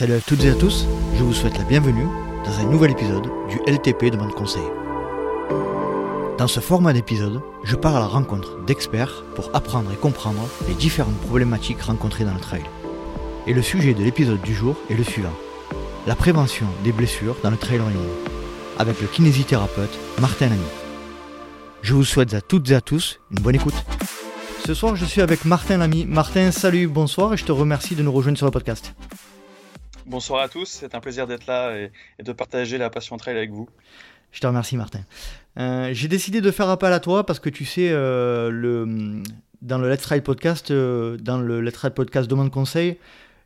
Salut à toutes et à tous, je vous souhaite la bienvenue dans un nouvel épisode du LTP de mon conseil. Dans ce format d'épisode, je pars à la rencontre d'experts pour apprendre et comprendre les différentes problématiques rencontrées dans le trail. Et le sujet de l'épisode du jour est le suivant la prévention des blessures dans le trail running, avec le kinésithérapeute Martin Lamy. Je vous souhaite à toutes et à tous une bonne écoute. Ce soir, je suis avec Martin Lamy. Martin, salut, bonsoir et je te remercie de nous rejoindre sur le podcast. Bonsoir à tous, c'est un plaisir d'être là et, de partager la passion trail avec vous. Je te remercie Martin. Euh, j'ai décidé de faire appel à toi parce que tu sais, euh, le, dans le Let's Trail podcast, euh, dans le Let's Trail podcast Demande Conseil,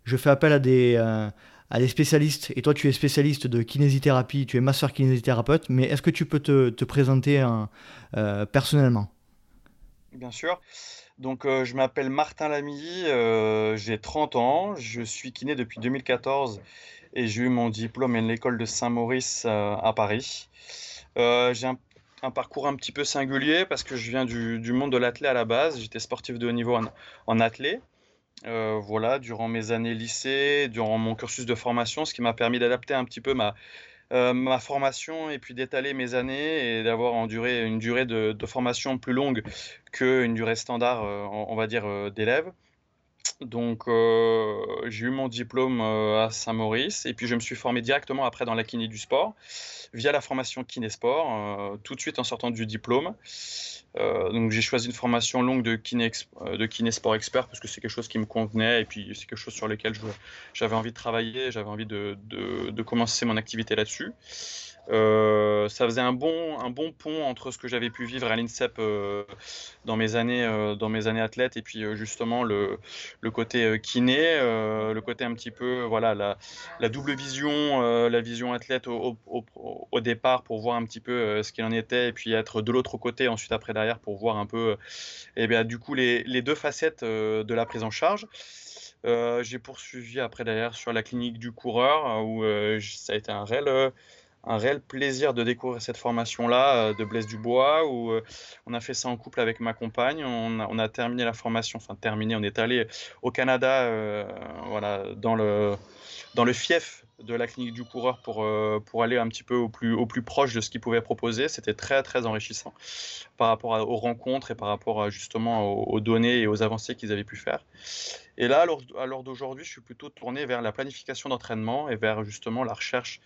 je fais appel à des, à des spécialistes. Et toi, tu es spécialiste de kinésithérapie, tu es masseur kinésithérapeute, mais est-ce que tu peux te, te présenter personnellement? Bien sûr. Donc, euh, je m'appelle Martin Lamy, euh, j'ai 30 ans, je suis kiné depuis 2014 et j'ai eu mon diplôme à l'école de Saint-Maurice euh, à Paris. j'ai un, parcours un petit peu singulier parce que je viens du, monde de l'athlé à la base. J'étais sportif de haut niveau en, en athlé. voilà, durant mes années lycée, durant mon cursus de formation, ce qui m'a permis d'adapter un petit peu ma, euh, ma formation et puis d'étaler mes années et d'avoir une durée de, formation plus longue qu'une durée standard, euh, on, va dire, euh, Donc, j'ai eu mon diplôme à Saint-Maurice et puis je me suis formé directement après dans la kiné du sport via la formation kiné-sport, tout de suite en sortant du diplôme. Euh, donc j'ai choisi une formation longue de kiné, euh, de kiné sport expert parce que c'est quelque chose qui me convenait et puis c'est quelque chose sur lequel j'avais envie de travailler, j'avais envie de, de, commencer mon activité là-dessus. Euh, ça faisait un bon, pont entre ce que j'avais pu vivre à l'INSEP euh, dans, mes années, euh, dans mes années athlètes et puis justement le, côté kiné, le côté un petit peu, voilà, la, double vision, la vision athlète au, départ pour voir un petit peu ce qu'il en était et puis être de l'autre côté ensuite après derrière pour voir un peu, et eh bien du coup les, les deux facettes de la prise en charge. j'ai poursuivi après derrière sur la clinique du coureur où ça a été un réel un réel plaisir de découvrir cette formation-là euh, de Blaise Dubois, où euh, on a fait ça en couple avec ma compagne. On a, terminé la formation, enfin terminé, on est allé au Canada, euh, voilà, dans le, dans le fief de la clinique du coureur pour, euh, pour aller un petit peu au plus, au plus proche de ce qu'ils pouvaient proposer. C'était très très enrichissant par rapport aux rencontres et par rapport justement aux, données et aux avancées qu'ils avaient pu faire. Et là, à l'heure d'aujourd'hui, je suis plutôt tourné vers la planification d'entraînement et vers justement la recherche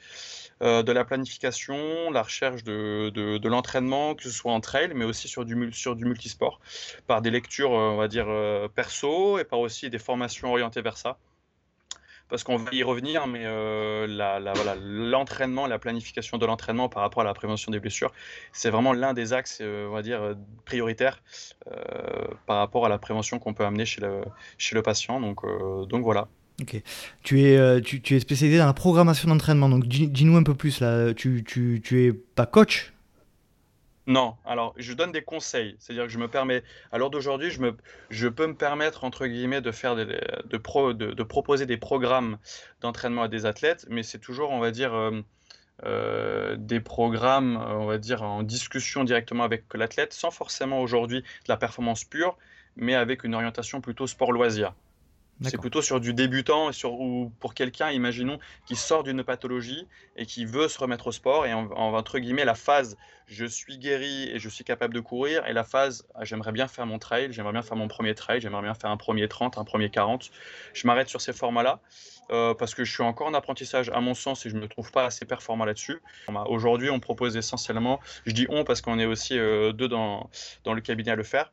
euh, de la planification, la recherche de, de, l'entraînement, que ce soit en trail, mais aussi sur du, sur du multisport, par des lectures, on va dire, euh, perso et par aussi des formations orientées vers ça parce qu'on va y revenir, mais euh, l'entraînement, la, planification de l'entraînement par rapport à la prévention des blessures, c'est vraiment l'un des axes, euh, on va dire, prioritaires euh, par rapport à la prévention qu'on peut amener chez le, chez le patient. Donc, donc voilà. Ok. Tu es, tu, tu, es spécialisé dans la programmation d'entraînement. Donc dis-nous un peu plus là. Tu, tu, tu es pas coach non, alors je donne des conseils, c'est-à-dire que je me permets, à l'heure d'aujourd'hui, je, je peux me permettre, entre guillemets, de, faire des, de, pro, de, proposer des programmes d'entraînement à des athlètes, mais c'est toujours, on va dire, euh, euh, des programmes, on va dire, en discussion directement avec l'athlète, sans forcément aujourd'hui de la performance pure, mais avec une orientation plutôt sport-loisir. C'est plutôt sur du débutant, sur, ou pour quelqu'un, imaginons, qui sort d'une pathologie et qui veut se remettre au sport. Et en, entre guillemets, la phase je suis guéri et je suis capable de courir, et la phase ah, j'aimerais bien faire mon trail, j'aimerais bien faire mon premier trail, j'aimerais bien faire un premier 30, un premier 40. Je m'arrête sur ces formats-là. Euh, parce que je suis encore en apprentissage à mon sens et je ne me trouve pas assez performant là-dessus. Aujourd'hui, on propose essentiellement, je dis on parce qu'on est aussi euh, deux dans, dans le cabinet à le faire,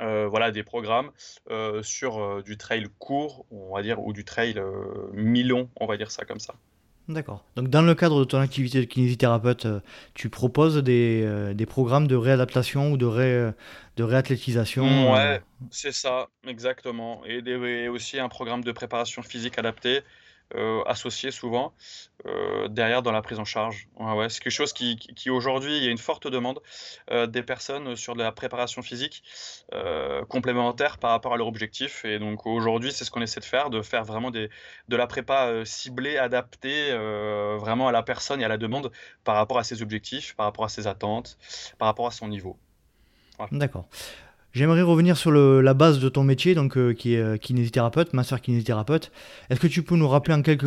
euh, voilà, des programmes euh, sur euh, du trail court, on va dire, ou du trail mi-long, on va dire ça comme ça. D'accord. Donc dans le cadre de ton activité de kinésithérapeute, tu proposes des, des programmes de réadaptation ou de, ré, de réathlétisation Ouais, c'est ça, exactement. Et, et, aussi un programme de préparation physique adapté euh, associés souvent euh, derrière dans la prise en charge. C'est quelque chose qui, aujourd'hui, il y a une forte demande euh, des personnes sur de la préparation physique complémentaire par rapport à leur objectif. Et donc aujourd'hui, c'est ce qu'on essaie de faire, de faire vraiment de la prépa ciblée, adaptée vraiment à la personne et à la demande par rapport à ses objectifs, par rapport à ses attentes, par rapport à son niveau. D'accord. J'aimerais revenir sur la base de ton métier, donc euh, qui est euh, kinésithérapeute, master kinésithérapeute. Est-ce que tu peux nous rappeler en quelques,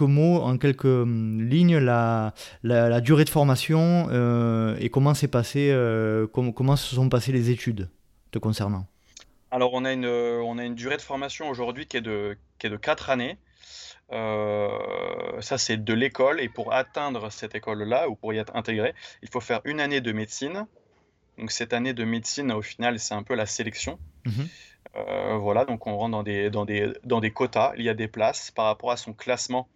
mots, en quelques hum, lignes, la, durée de formation euh, et comment s'est passé, comment se sont passées les études te concernant? Alors, on a une, durée de formation aujourd'hui qui est de, qui est de 4 années. ça, c'est de l'école. Et pour atteindre cette école-là, ou pour y être intégré, il faut faire une année de médecine, donc cette année de médecine, au final, c'est un peu la sélection. Mhm. Euh, voilà, donc on rentre dans des, dans, des, dans des quotas. Il y a des places par rapport à son classement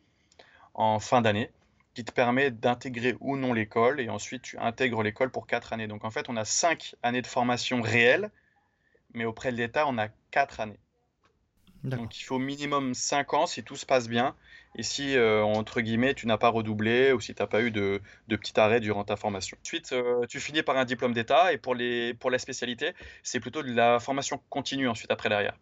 en fin d'année qui te permet d'intégrer ou non l'école et ensuite tu intègres l'école pour quatre années. Donc en fait, on a cinq années de formation réelle, mais auprès de l'État, on a quatre années. Donc il faut au minimum 5 ans si tout se passe bien et si, euh, entre guillemets, tu n'as pas redoublé ou si tu n'as pas eu de, de petit arrêt durant ta formation. Ensuite, euh, tu finis par un diplôme d'État et pour, les, pour la spécialité, c'est plutôt de la formation continue ensuite après derrière.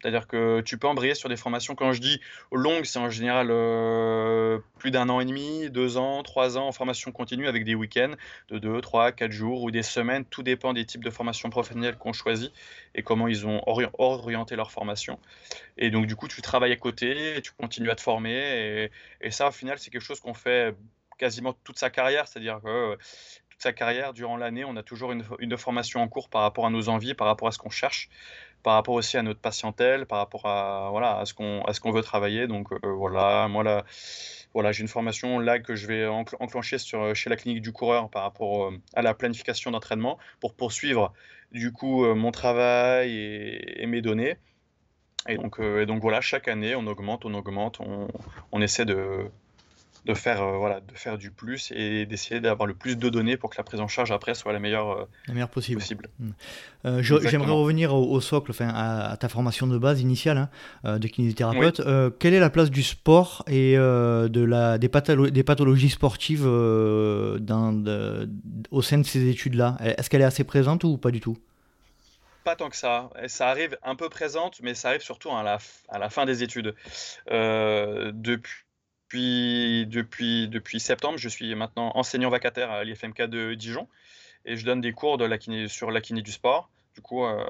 C'est-à-dire que tu peux embrayer sur des formations, quand je dis longues, c'est en général euh, plus d'un an et demi, deux ans, trois ans en formation continue avec des week-ends de deux, trois, quatre jours ou des semaines. Tout dépend des types de formations professionnelles qu'on choisit et comment ils ont orienté leur formation. Et donc, du coup, tu travailles à côté, tu continues à te former. Et, ça, au final, c'est quelque chose qu'on fait quasiment toute sa carrière. C'est-à-dire que toute sa carrière, durant l'année, on a toujours une, formation en cours par rapport à nos envies, par rapport à ce qu'on cherche par rapport aussi à notre patientèle, par rapport à, voilà, à ce qu'on veut travailler. Donc euh, voilà, moi là, voilà, j'ai une formation là que je vais enclencher sur, chez la clinique du coureur par rapport euh, à la planification d'entraînement pour poursuivre du coup euh, mon travail et, mes données. Et donc, et donc voilà, chaque année, on augmente, on augmente, on, on essaie de, de faire, euh, voilà, de faire du plus et d'essayer d'avoir le plus de données pour que la prise en charge après soit la meilleure, euh, la meilleure possible. Hmm. Euh, j'aimerais revenir au, socle, enfin, à, ta formation de base initiale hein, de kinésithérapeute. quelle est la place du sport et de la, des, des pathologies sportives dans, au sein de ces études-là? Est-ce qu'elle est assez présente ou pas du tout? Pas tant que ça. Ça arrive un peu présente, mais ça arrive surtout à la, à la fin des études. depuis depuis, depuis septembre, je suis maintenant enseignant vacataire à l'IFMK de Dijon et je donne des cours de la kiné, sur la kiné du sport. Du coup, euh,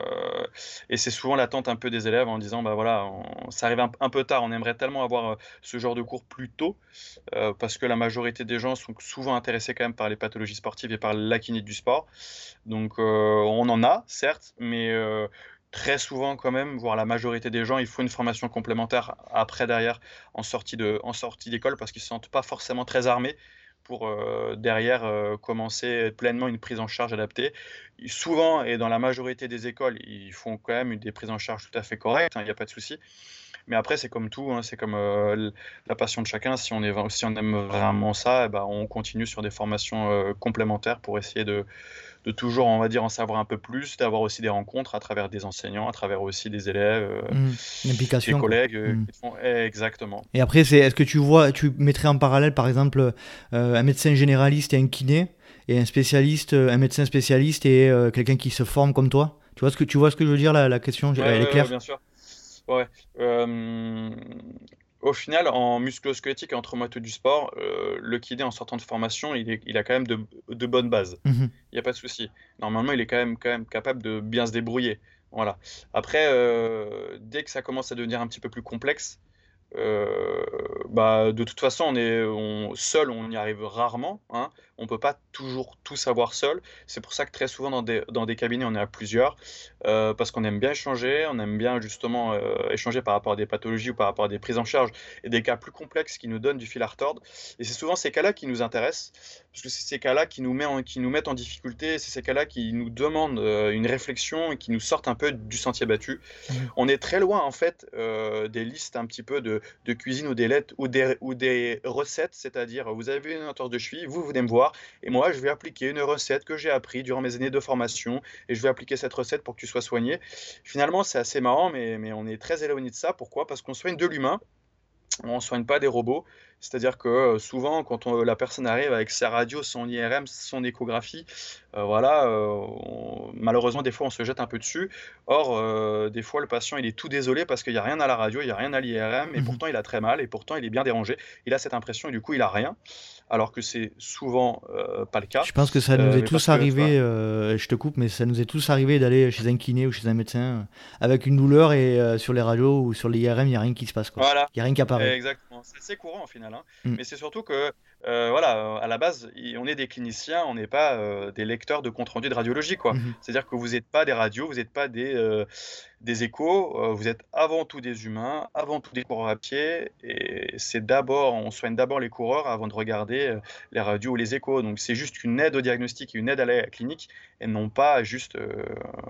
et c'est souvent l'attente un peu des élèves en disant bah voilà, ça arrive un, peu tard, on aimerait tellement avoir euh, ce genre de cours plus tôt euh, parce que la majorité des gens sont souvent intéressés quand même par les pathologies sportives et par la kiné du sport. Donc on en a, certes, mais très souvent quand même, voire la majorité des gens, il faut une formation complémentaire après derrière en sortie d'école parce qu'ils se sentent pas forcément très armés pour euh, derrière euh, commencer pleinement une prise en charge adaptée. souvent et dans la majorité des écoles, ils font quand même des prises en charge tout à fait correctes, hein, il n'y a pas de souci. Mais après, c'est comme tout, hein, c'est comme euh, la passion de chacun. Si on, est, si on aime vraiment ça, eh ben, on continue sur des formations complémentaires pour essayer de, de toujours, on va dire, en savoir un peu plus, d'avoir aussi des rencontres à travers des enseignants, à travers aussi des élèves, euh, mmh. des collègues. Euh, mmh. font... exactement. Et après, c'est, est-ce que tu vois, tu mettrais en parallèle, par exemple, euh, un médecin généraliste et un kiné, et un spécialiste, un médecin spécialiste et quelqu'un qui se forme comme toi? Tu vois, ce que, tu vois ce que je veux dire, la, la question? Elle est claire? Bien sûr. Ouais au final, en musculo-squelettique et en traumato du sport, euh, le kiné en sortant de formation, il, a quand même de, bonnes bases. Mhm. Il n'y a pas de souci. Normalement, il est quand même, quand même capable de bien se débrouiller. Voilà. Après, euh, dès que ça commence à devenir un petit peu plus complexe, euh, bah, de toute façon, on est on, seul, on y arrive rarement. Hein. On ne peut pas toujours tout savoir seul. C'est pour ça que très souvent dans des, dans des cabinets, on est à plusieurs, euh, parce qu'on aime bien échanger, on aime bien justement euh, échanger par rapport à des pathologies ou par rapport à des prises en charge et des cas plus complexes qui nous donnent du fil à retordre. Et c'est souvent ces cas-là qui nous intéressent, parce que c'est ces cas-là qui, nous met qui nous mettent en difficulté, c'est ces cas-là qui nous demandent une réflexion et qui nous sortent un peu du sentier battu. Mmh. On est très loin en fait des listes un petit peu de de cuisine ou des lettres ou des, ou des recettes, c'est-à-dire vous avez une entorse de cheville, vous venez me voir et moi je vais appliquer une recette que j'ai appris durant mes années de formation et je vais appliquer cette recette pour que tu sois soigné. Finalement, c'est assez marrant, mais, mais on est très éloigné de ça. Pourquoi? Parce qu'on soigne de l'humain on ne soigne pas des robots. C'est-à-dire que euh, souvent, quand la personne arrive avec sa radio, son IRM, son échographie, euh, voilà, euh, malheureusement, des fois, on se jette un peu dessus. Or, des fois, le patient, il est tout désolé parce qu'il n'y a rien à la radio, il n'y a rien à l'IRM, et mmh pourtant, il a très mal, et pourtant, il est bien dérangé. Il a cette impression, et du coup, il a rien alors que c'est souvent euh, pas le cas. Je pense que ça nous euh, est tous arrivé, euh, je te coupe, mais ça nous est tous arrivé d'aller chez un kiné ou chez un médecin avec une douleur et sur les radios ou sur l'IRM, il n'y a rien qui se passe. Quoi. Il n'y a rien qui apparaît. Exactement, c'est assez courant au final. Hein. Mm. Mais c'est surtout que euh, voilà, euh, à la base, on est des cliniciens, on n'est pas euh, des lecteurs de compte rendu de radiologie, quoi. Mhm. C'est-à-dire que vous n'êtes pas des radios, vous n'êtes pas des, des échos, vous êtes avant tout des humains, avant tout des coureurs à pied, et c'est d'abord, on soigne d'abord les coureurs avant de regarder les radios ou les échos. Donc c'est juste une aide au diagnostic et une aide à la clinique, et non pas juste,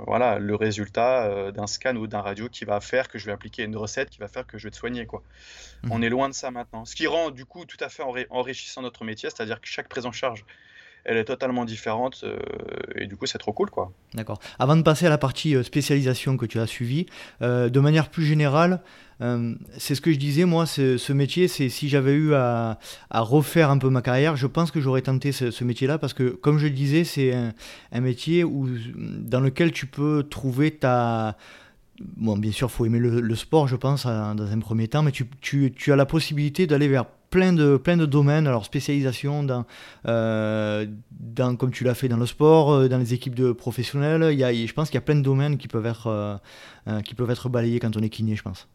voilà, le résultat d'un scan ou d'un radio qui va faire que je vais appliquer une recette qui va faire que je vais te soigner, quoi. Mhm. On est loin de ça maintenant. Ce qui rend du coup tout à fait enrichissant notre métier, c'est-à-dire que chaque prise en charge elle est totalement différente euh, et du coup c'est trop cool quoi. D'accord. Avant de passer à la partie euh, spécialisation que tu as suivie, euh, de manière plus générale, c'est ce que je disais moi, ce métier, c'est si j'avais eu à, refaire un peu ma carrière, je pense que j'aurais tenté ce, métier-là parce que comme je le disais, c'est un, métier où, dans lequel tu peux trouver ta Bon, bien sûr, faut aimer le, sport, je pense, dans un premier temps, mais tu, tu, tu as la possibilité d'aller vers plein de, plein de domaines, alors spécialisation dans, euh, dans comme tu l'as fait dans le sport, euh, dans les équipes de professionnels. Il y a, je pense qu'il y a plein de domaines qui peuvent être, euh, qui peuvent être balayés quand on est kiné, je pense.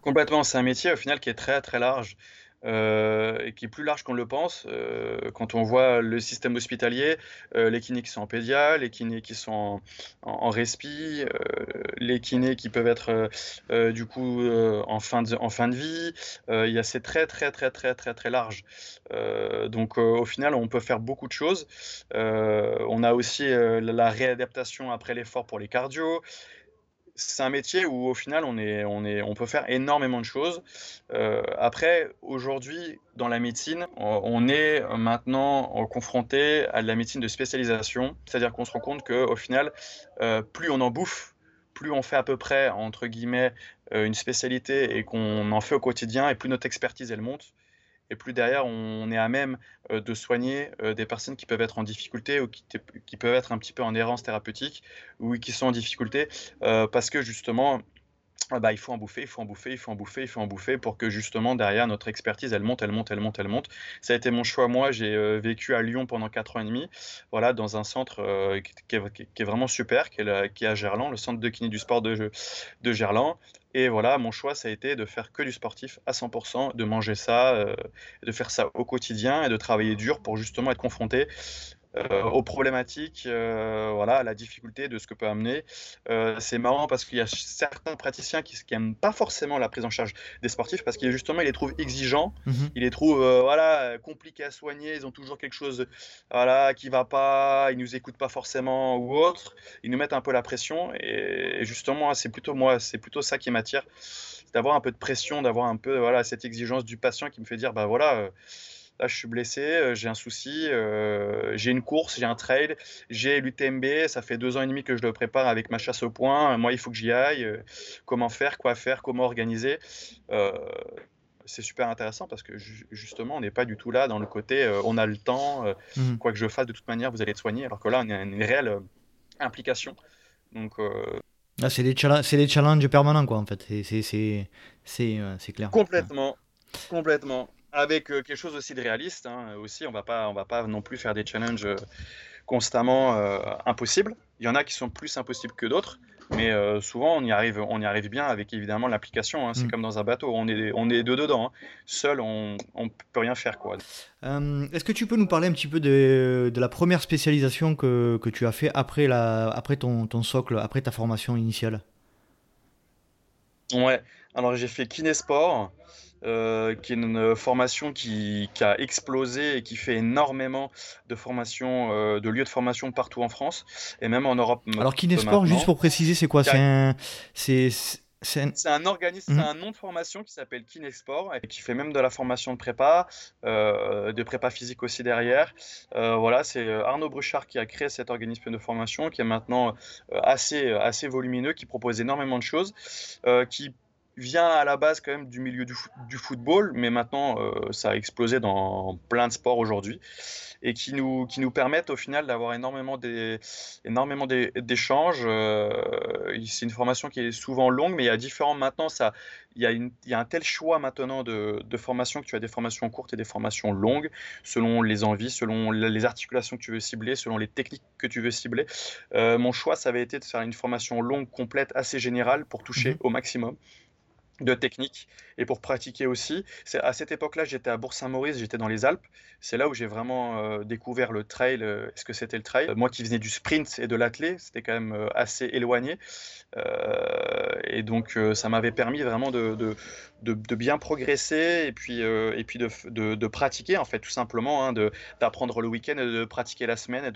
Complètement, c'est un métier au final qui est très très large. Euh, et qui est plus large qu'on le pense. Euh, quand on voit le système hospitalier, euh, les kinés qui sont en pédia, les kinés qui sont en, respi, les kinés qui peuvent être du coup en, fin de, en fin de vie, il y a c'est très très très très très très large. donc au final, on peut faire beaucoup de choses. on a aussi la réadaptation après l'effort pour les cardio c'est un métier où au final on, est, on, est, on peut faire énormément de choses. Euh, après, aujourd'hui, dans la médecine, on est maintenant confronté à de la médecine de spécialisation, c'est-à-dire qu'on se rend compte qu'au final, euh, plus on en bouffe, plus on fait à peu près, entre guillemets, euh, une spécialité et qu'on en fait au quotidien, et plus notre expertise elle monte et plus derrière on est à même euh, de soigner euh, des personnes qui peuvent être en difficulté ou qui, qui, peuvent être un petit peu en errance thérapeutique ou qui sont en difficulté euh, parce que justement bah, il faut en bouffer, il faut en bouffer, il faut en bouffer, il faut en bouffer pour que justement derrière notre expertise elle monte, elle monte, elle monte, elle monte. Ça a été mon choix. Moi, j'ai vécu à Lyon pendant 4 ans et demi, voilà, dans un centre qui, est, vraiment super, qui est, qui est, à Gerland, le centre de kiné du sport de, de Gerland. Et voilà, mon choix, ça a été de faire que du sportif à 100%, de manger ça, euh, de faire ça au quotidien et de travailler dur pour justement être confronté euh, aux problématiques, euh, voilà, à la difficulté de ce que peut amener. Euh, c'est marrant parce qu'il y a certains praticiens qui n'aiment pas forcément la prise en charge des sportifs parce qu'ils justement ils les trouvent exigeants, mhm. ils les trouvent voilà compliqués à soigner, ils ont toujours quelque chose voilà qui va pas, ils nous écoutent pas forcément ou autre, ils nous mettent un peu la pression. Et, justement c'est plutôt moi c'est plutôt ça qui m'attire, d'avoir un peu de pression, d'avoir un peu voilà cette exigence du patient qui me fait dire bah voilà là je suis blessé, euh, j'ai un souci, euh, j'ai une course, j'ai un trail, j'ai l'UTMB, ça fait deux ans et demi que je le prépare avec ma chasse au point, moi il faut que j'y aille, euh, comment faire, quoi faire, comment organiser. c'est super intéressant parce que justement, on n'est pas du tout là dans le côté on a le temps, mmh. quoi que je fasse, de toute manière, vous allez être soigné, alors que là, on a une réelle implication. Donc, ah, c'est des, des, challenges permanents, quoi, en fait. C'est clair. Complètement. Complètement avec euh, quelque chose aussi de réaliste. Hein, aussi, on va pas, on va pas non plus faire des challenges euh, constamment euh, impossibles. Il y en a qui sont plus impossibles que d'autres, mais souvent on y arrive, on y arrive bien avec évidemment l'application. Hein. C'est mm. comme dans un bateau, on est, on est deux dedans. Hein. Seul, on, on peut rien faire quoi. Est-ce que tu peux nous parler un petit peu de, de la première spécialisation que, que, tu as fait après la, après ton, ton socle, après ta formation initiale? Ouais. Alors j'ai fait kinésport. Euh, qui est une formation qui, a explosé et qui fait énormément de formations, euh, de lieux de formation partout en France et même en Europe. Alors Kinesport, juste pour préciser, c'est quoi? C'est un, c'est un organisme, mhm. un nom de formation qui s'appelle Kinesport et qui fait même de la formation de prépa, euh, de prépa physique aussi derrière. voilà, c'est Arnaud Bruchard qui a créé cet organisme de formation qui est maintenant assez, assez volumineux, qui propose énormément de choses, qui vient à la base quand même du milieu du, football, mais maintenant ça a explosé dans plein de sports aujourd'hui et qui nous, qui nous permettent au final d'avoir énormément des, énormément d'échanges. c'est une formation qui est souvent longue, mais il y a différents maintenant. Ça, il y, a il y a un tel choix maintenant de, de formations que tu as des formations courtes et des formations longues selon les envies, selon les articulations que tu veux cibler, selon les techniques que tu veux cibler. mon choix, ça avait été de faire une formation longue, complète, assez générale pour toucher mmh au maximum de technique et pour pratiquer aussi. À cette époque-là, j'étais à Bourg-Saint-Maurice, j'étais dans les Alpes. C'est là où j'ai vraiment euh, découvert le trail, euh, ce que c'était le trail? moi qui venais du sprint et de l'athlé, c'était quand même euh, assez éloigné. et donc ça m'avait permis vraiment de, bien progresser et puis, de, pratiquer en fait tout simplement, hein, d'apprendre le week-end et de pratiquer la semaine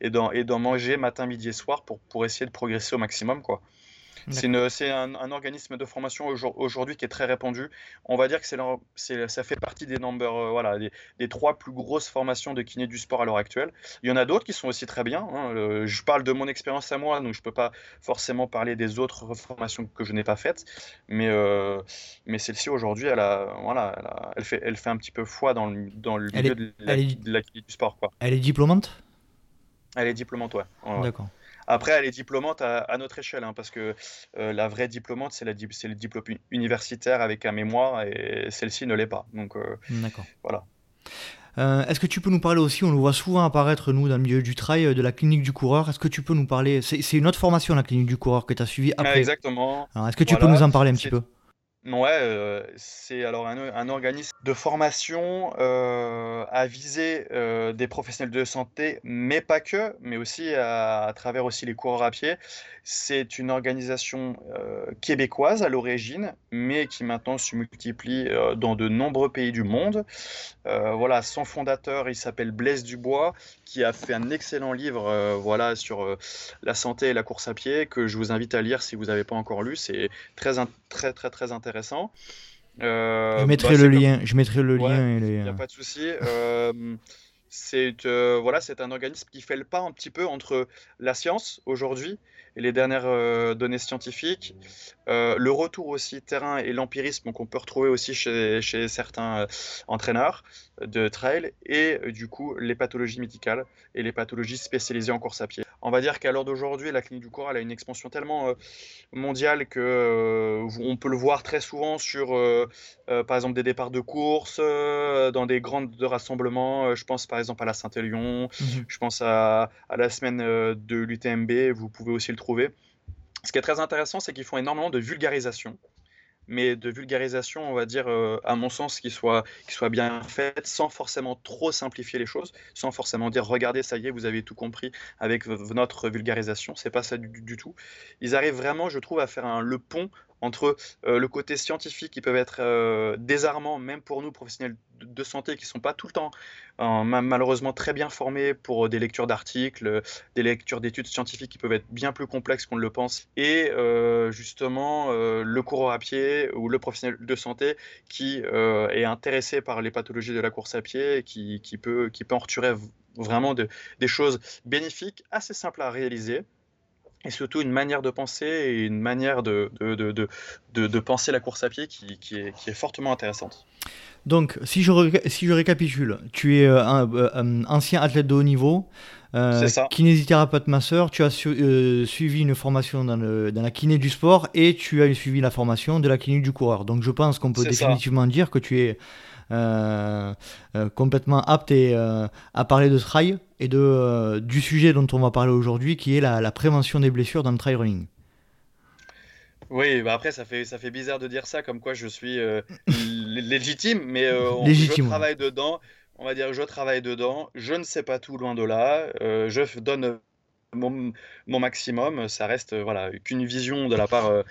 et d'en manger matin, midi et soir pour, pour essayer de progresser au maximum quoi. C'est un, un, organisme de formation aujourd'hui qui est très répandu. On va dire que ça fait partie des number, euh, voilà, des, trois plus grosses formations de kiné du sport à l'heure actuelle. Il y en a d'autres qui sont aussi très bien. Hein. je parle de mon expérience à moi, donc je peux pas forcément parler des autres formations que je n'ai pas faites. Mais, euh, mais celle-ci aujourd'hui, elle, a, voilà, elle, fait, elle fait un petit peu foi dans le, dans le milieu de, la, du sport. Quoi. Elle est diplômante? Elle est diplômante, ouais. D'accord. Après, elle est diplômante à, notre échelle, hein, parce que euh, la vraie diplômante, c'est le diplôme universitaire avec un mémoire, et celle-ci ne l'est pas. Donc, euh, D'accord. Voilà. Euh, est-ce que tu peux nous parler aussi, on le voit souvent apparaître, nous, dans le milieu du trail, de la clinique du coureur. Est-ce que tu peux nous parler C'est une autre formation, la clinique du coureur, que tu as suivie après. Exactement. Est-ce que tu peux nous en parler un petit peu? Ouais, euh, c'est alors un, organisme de formation euh, à viser euh, des professionnels de santé, mais pas que, mais aussi à, travers aussi les coureurs à pied. C'est une organisation québécoise à l'origine, mais qui maintenant se multiplie dans de nombreux pays du monde. voilà, son fondateur, il s'appelle Blaise Dubois, qui a fait un excellent livre voilà, sur la santé et la course à pied, que je vous invite à lire si vous n'avez pas encore lu. C'est très, très, très, très intéressant intéressant. Euh, je mettrai bah, le lien. Je mettrai le lien. Il n'y a pas de souci. Euh, c'est euh, voilà, c'est un organisme qui fait le pas un petit peu entre la science aujourd'hui et les dernières données scientifiques, le retour aussi terrain et l'empirisme qu'on peut retrouver aussi chez, chez certains entraîneurs de trail et du coup les pathologies médicales et les pathologies spécialisées en course à pied on va dire qu'à l'heure d'aujourd'hui, la clinique du corps a une expansion tellement euh, mondiale que euh, on peut le voir très souvent sur, euh, par exemple, des départs de course, dans des grandes rassemblements. je pense par exemple à la Saint-Élion, mhm. je pense à, à, la semaine de l'UTMB, vous pouvez aussi le trouver. Ce qui est très intéressant, c'est qu'ils font énormément de vulgarisation mais de vulgarisation, on va dire, euh, à mon sens, qui soit, bien faite, sans forcément trop simplifier les choses, sans forcément dire regardez, ça y est, vous avez tout compris avec notre vulgarisation. C'est pas ça du, tout. Ils arrivent vraiment, je trouve, à faire un, le pont entre euh, le côté scientifique qui peut être euh, désarmant, même pour nous professionnels de, santé qui ne sont pas tout le temps malheureusement très bien formés pour des lectures d'articles, des lectures d'études scientifiques qui peuvent être bien plus complexes qu'on ne le pense, et euh, justement le coureur à pied ou le professionnel de santé qui est intéressé par les pathologies de la course à pied, qui, qui peut, qui peut en retirer vraiment des choses bénéfiques, assez simples à réaliser et surtout une manière de penser et une manière de, de, de, de, penser la course à pied qui, qui, est, qui, est, fortement intéressante. Donc, si je, si je récapitule, tu es euh, un, euh, ancien athlète de haut niveau, euh, kinésithérapeute masseur, tu as suivi une formation dans, le, dans, la kiné du sport et tu as suivi la formation de la kiné du coureur. Donc, je pense qu'on peut définitivement dire que tu es euh, euh, complètement apte et, euh, à parler de trail et de, du sujet dont on va parler aujourd'hui, qui est la, prévention des blessures dans le trail running. Oui, bah après ça fait ça fait bizarre de dire ça, comme quoi je suis légitime, mais je travaille dedans. On va dire je travaille dedans. Je ne sais pas tout loin de là. je donne mon, maximum. Ça reste voilà qu'une vision de la part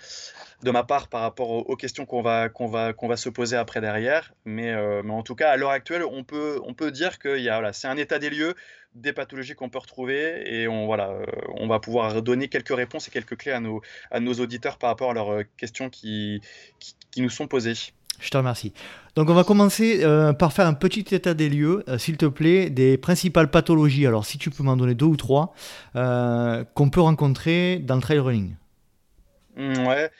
de ma part par rapport aux, questions qu'on va, qu'on va, qu'on va se poser après derrière. Mais, euh, mais en tout cas, à l'heure actuelle, on peut, on peut dire que voilà, c'est un état des lieux des pathologies qu'on peut retrouver et on, voilà, euh, on va pouvoir donner quelques réponses et quelques clés à nos, à nos auditeurs par rapport à leurs euh, questions qui, qui, nous sont posées. Je te remercie. Donc on va commencer par faire un petit état des lieux, s'il te plaît, des principales pathologies. Alors si tu peux m'en donner deux ou trois qu'on peut rencontrer dans le trail running. Mmh, ouais.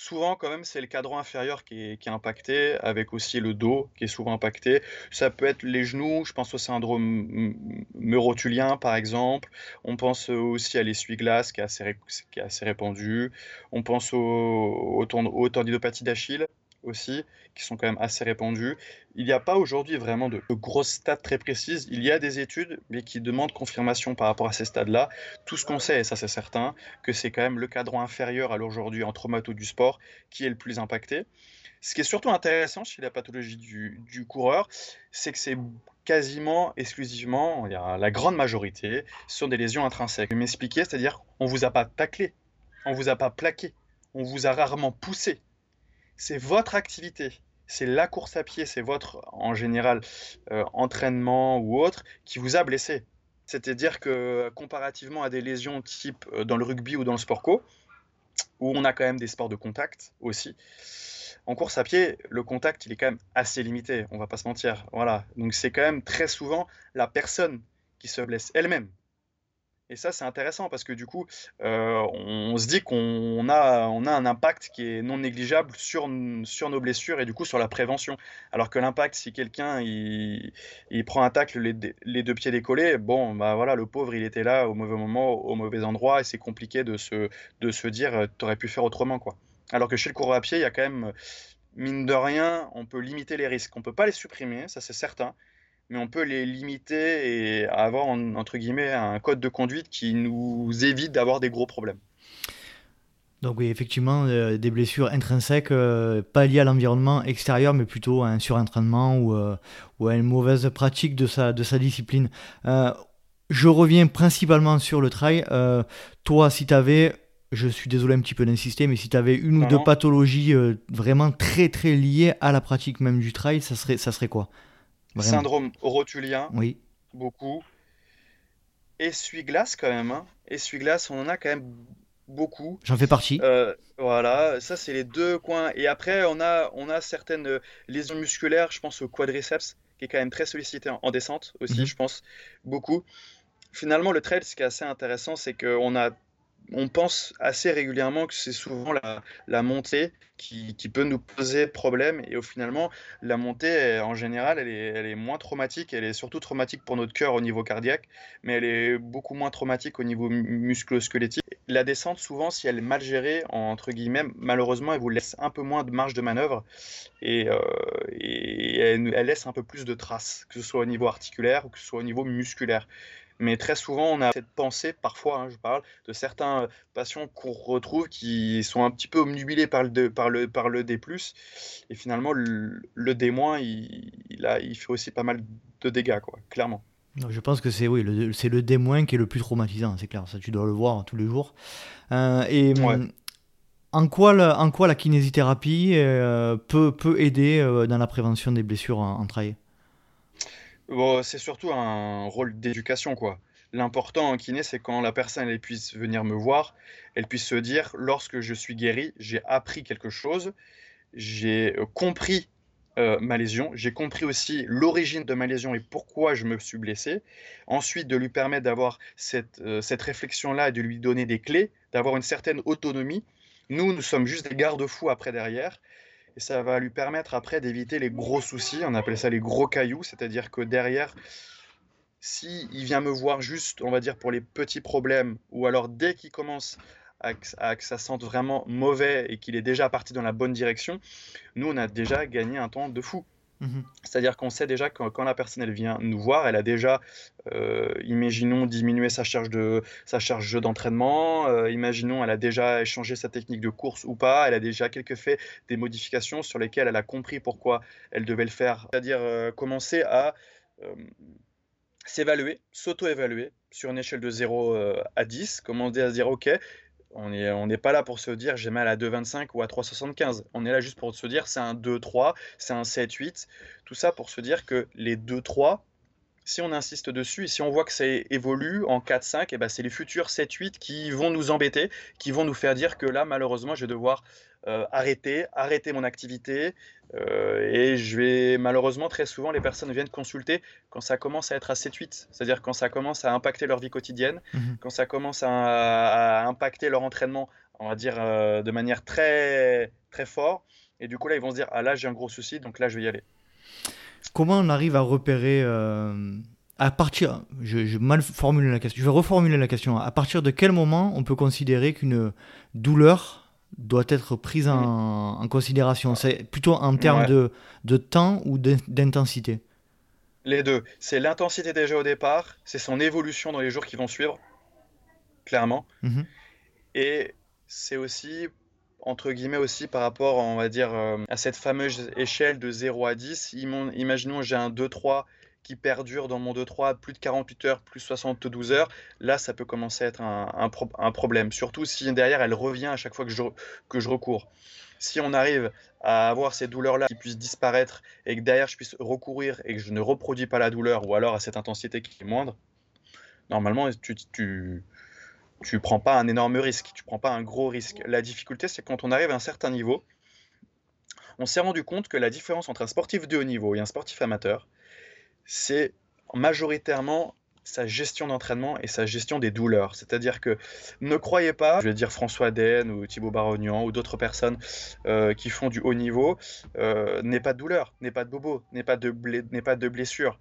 Souvent, quand même, c'est le cadran inférieur qui est, impacté, avec aussi le dos qui est souvent impacté. Ça peut être les genoux, je pense au syndrome meurotulien, par exemple. On pense aussi à l'essuie-glace qui, est assez répandu. On pense au, au, au d'Achille aussi, qui sont quand même assez répandus. Il n'y a pas aujourd'hui vraiment de, grosses stats très précises. Il y a des études, mais qui demandent confirmation par rapport à ces stades-là. Tout ce qu'on sait, et ça c'est certain, que c'est quand même le cadran inférieur à l'aujourd'hui en traumato du sport qui est le plus impacté. Ce qui est surtout intéressant chez la pathologie du, coureur, c'est que c'est quasiment exclusivement, la grande majorité, sont des lésions intrinsèques. M'expliquer, c'est-à-dire on vous a pas taclé, on vous a pas plaqué, on vous a rarement poussé, c'est votre activité, c'est la course à pied, c'est votre, en général, euh, entraînement ou autre qui vous a blessé. C'est-à-dire que comparativement à des lésions type euh, dans le rugby ou dans le sport co, où on a quand même des sports de contact aussi, en course à pied, le contact, il est quand même assez limité, on va pas se mentir. Voilà. Donc c'est quand même très souvent la personne qui se blesse elle-même. Et ça, c'est intéressant parce que du coup, euh, on, se dit qu'on a, un impact qui est non négligeable sur, nos blessures et du coup sur la prévention. Alors que l'impact, si quelqu'un il, prend un tacle les, deux pieds décollés, bon, bah voilà, le pauvre, il était là au mauvais moment, au mauvais endroit et c'est compliqué de se, de se dire, euh, tu aurais pu faire autrement, quoi. Alors que chez le coureur à pied, il y a quand même, mine de rien, on peut limiter les risques. On peut pas les supprimer, ça c'est certain mais on peut les limiter et avoir, entre guillemets, un code de conduite qui nous évite d'avoir des gros problèmes. Donc oui, effectivement, euh, des blessures intrinsèques, euh, pas liées à l'environnement extérieur, mais plutôt à un surentraînement ou, euh, ou, à une mauvaise pratique de sa, de sa discipline. je reviens principalement sur le trail. toi, si tu avais, je suis désolé un petit peu d'insister, mais si tu avais une ou deux pathologies vraiment très très liées à la pratique même du trail, ça serait, ça serait quoi? Syndrome rotulien. Oui. Beaucoup. Essuie-glace quand même. Hein. Essuie-glace, on en a quand même beaucoup. J'en fais partie. Euh, voilà, ça c'est les deux coins. Et après, on a, on a certaines lésions musculaires, je pense au quadriceps, qui est quand même très sollicité en, descente aussi, mhm. je pense, beaucoup. Finalement, le trail, ce qui est assez intéressant, c'est qu'on a on pense assez régulièrement que c'est souvent la, montée qui, peut nous poser problème. Et au finalement, la montée, en général, elle est, moins traumatique. Elle est surtout traumatique pour notre cœur au niveau cardiaque, mais elle est beaucoup moins traumatique au niveau musculo-squelettique. La descente, souvent, si elle est mal gérée, entre guillemets, malheureusement, elle vous laisse un peu moins de marge de manœuvre et, euh, elle, elle laisse un peu plus de traces, que ce soit au niveau articulaire ou que ce soit au niveau musculaire. Mais très souvent, on a cette pensée, parfois, hein, je parle, de certains euh, patients qu'on retrouve qui sont un petit peu omnubilés par le, par le, par le D+. Et finalement, le, D-, il, il, fait aussi pas mal de dégâts, quoi, clairement. Je pense que c'est oui, le, c'est le D- qui est le plus traumatisant, c'est clair. Ça, tu dois le voir tous les jours. Euh, et en, quoi la, en quoi la kinésithérapie euh, peut, peut aider dans la prévention des blessures en, en c'est surtout un rôle d'éducation, quoi. L'important en kiné, c'est quand la personne elle puisse venir me voir, elle puisse se dire, lorsque je suis guéri, j'ai appris quelque chose, j'ai euh, compris euh, ma lésion, j'ai compris aussi l'origine de ma lésion et pourquoi je me suis blessé. Ensuite, de lui permettre d'avoir cette, euh, cette réflexion-là et de lui donner des clés, d'avoir une certaine autonomie. Nous, nous sommes juste des garde-fous après derrière et ça va lui permettre après d'éviter les gros soucis, on appelle ça les gros cailloux, c'est-à-dire que derrière, si il vient me voir juste, on va dire, pour les petits problèmes, ou alors dès qu'il commence à, que ça sente vraiment mauvais et qu'il est déjà parti dans la bonne direction, nous, on a déjà gagné un temps de fou. Mhm. C'est-à-dire qu'on sait déjà que quand la personne elle vient nous voir, elle a déjà, euh, imaginons, diminué sa charge de sa charge d'entraînement, euh, imaginons, elle a déjà échangé sa technique de course ou pas, elle a déjà quelques fait des modifications sur lesquelles elle a compris pourquoi elle devait le faire. C'est-à-dire euh, commencer à s'évaluer, s'auto-évaluer sur une échelle de 0 à 10, commencer à se dire ok, on n'est pas là pour se dire j'ai mal à 2,25 ou à 3,75. On est là juste pour se dire c'est un 2,3, c'est un 7,8. Tout ça pour se dire que les 2,3, si on insiste dessus et si on voit que ça évolue en 4-5, et eh ben c'est les futurs 7-8 qui vont nous embêter, qui vont nous faire dire que là, malheureusement, je vais devoir euh, arrêter, arrêter mon activité. Euh, et je vais, malheureusement, très souvent, les personnes viennent consulter quand ça commence à être à 7-8, c'est-à-dire quand ça commence à impacter leur vie quotidienne, mhm. quand ça commence à, impacter leur entraînement on va dire, de manière très, très forte. Et du coup, là, ils vont se dire, ah là, j'ai un gros souci, donc là, je vais y aller. Comment on arrive à repérer à partir, je, je, mal formulé la question, je vais reformuler la question. À partir de quel moment on peut considérer qu'une douleur doit être prise en, considération? C'est plutôt en termes de, de, temps ou d'intensité? Les deux. C'est l'intensité déjà au départ, c'est son évolution dans les jours qui vont suivre, clairement. Mhm. Et c'est aussi, entre guillemets, aussi par rapport, on va dire, euh, à cette fameuse échelle de 0 à 10. Imaginons j'ai un 2-3 qui perdure dans mon 2-3 plus de 48 heures, plus 72 heures, là, ça peut commencer à être un, problème. Surtout si derrière, elle revient à chaque fois que je, que je recours. Si on arrive à avoir ces douleurs-là qui puissent disparaître et que derrière, je puisse recourir et que je ne reproduis pas la douleur ou alors à cette intensité qui est moindre, normalement, tu, tu prends pas un énorme risque, tu prends pas un gros risque. La difficulté, c'est quand on arrive à un certain niveau, on s'est rendu compte que la différence entre un sportif de haut niveau et un sportif amateur, c'est majoritairement sa gestion d'entraînement et sa gestion des douleurs. C'est-à-dire que ne croyez pas, je vais dire François Den ou Thibaut Barognan ou d'autres personnes euh, qui font du haut niveau, euh, n'aient pas de douleur, n'aient pas de bobo, n'aient pas de, pas de blessure.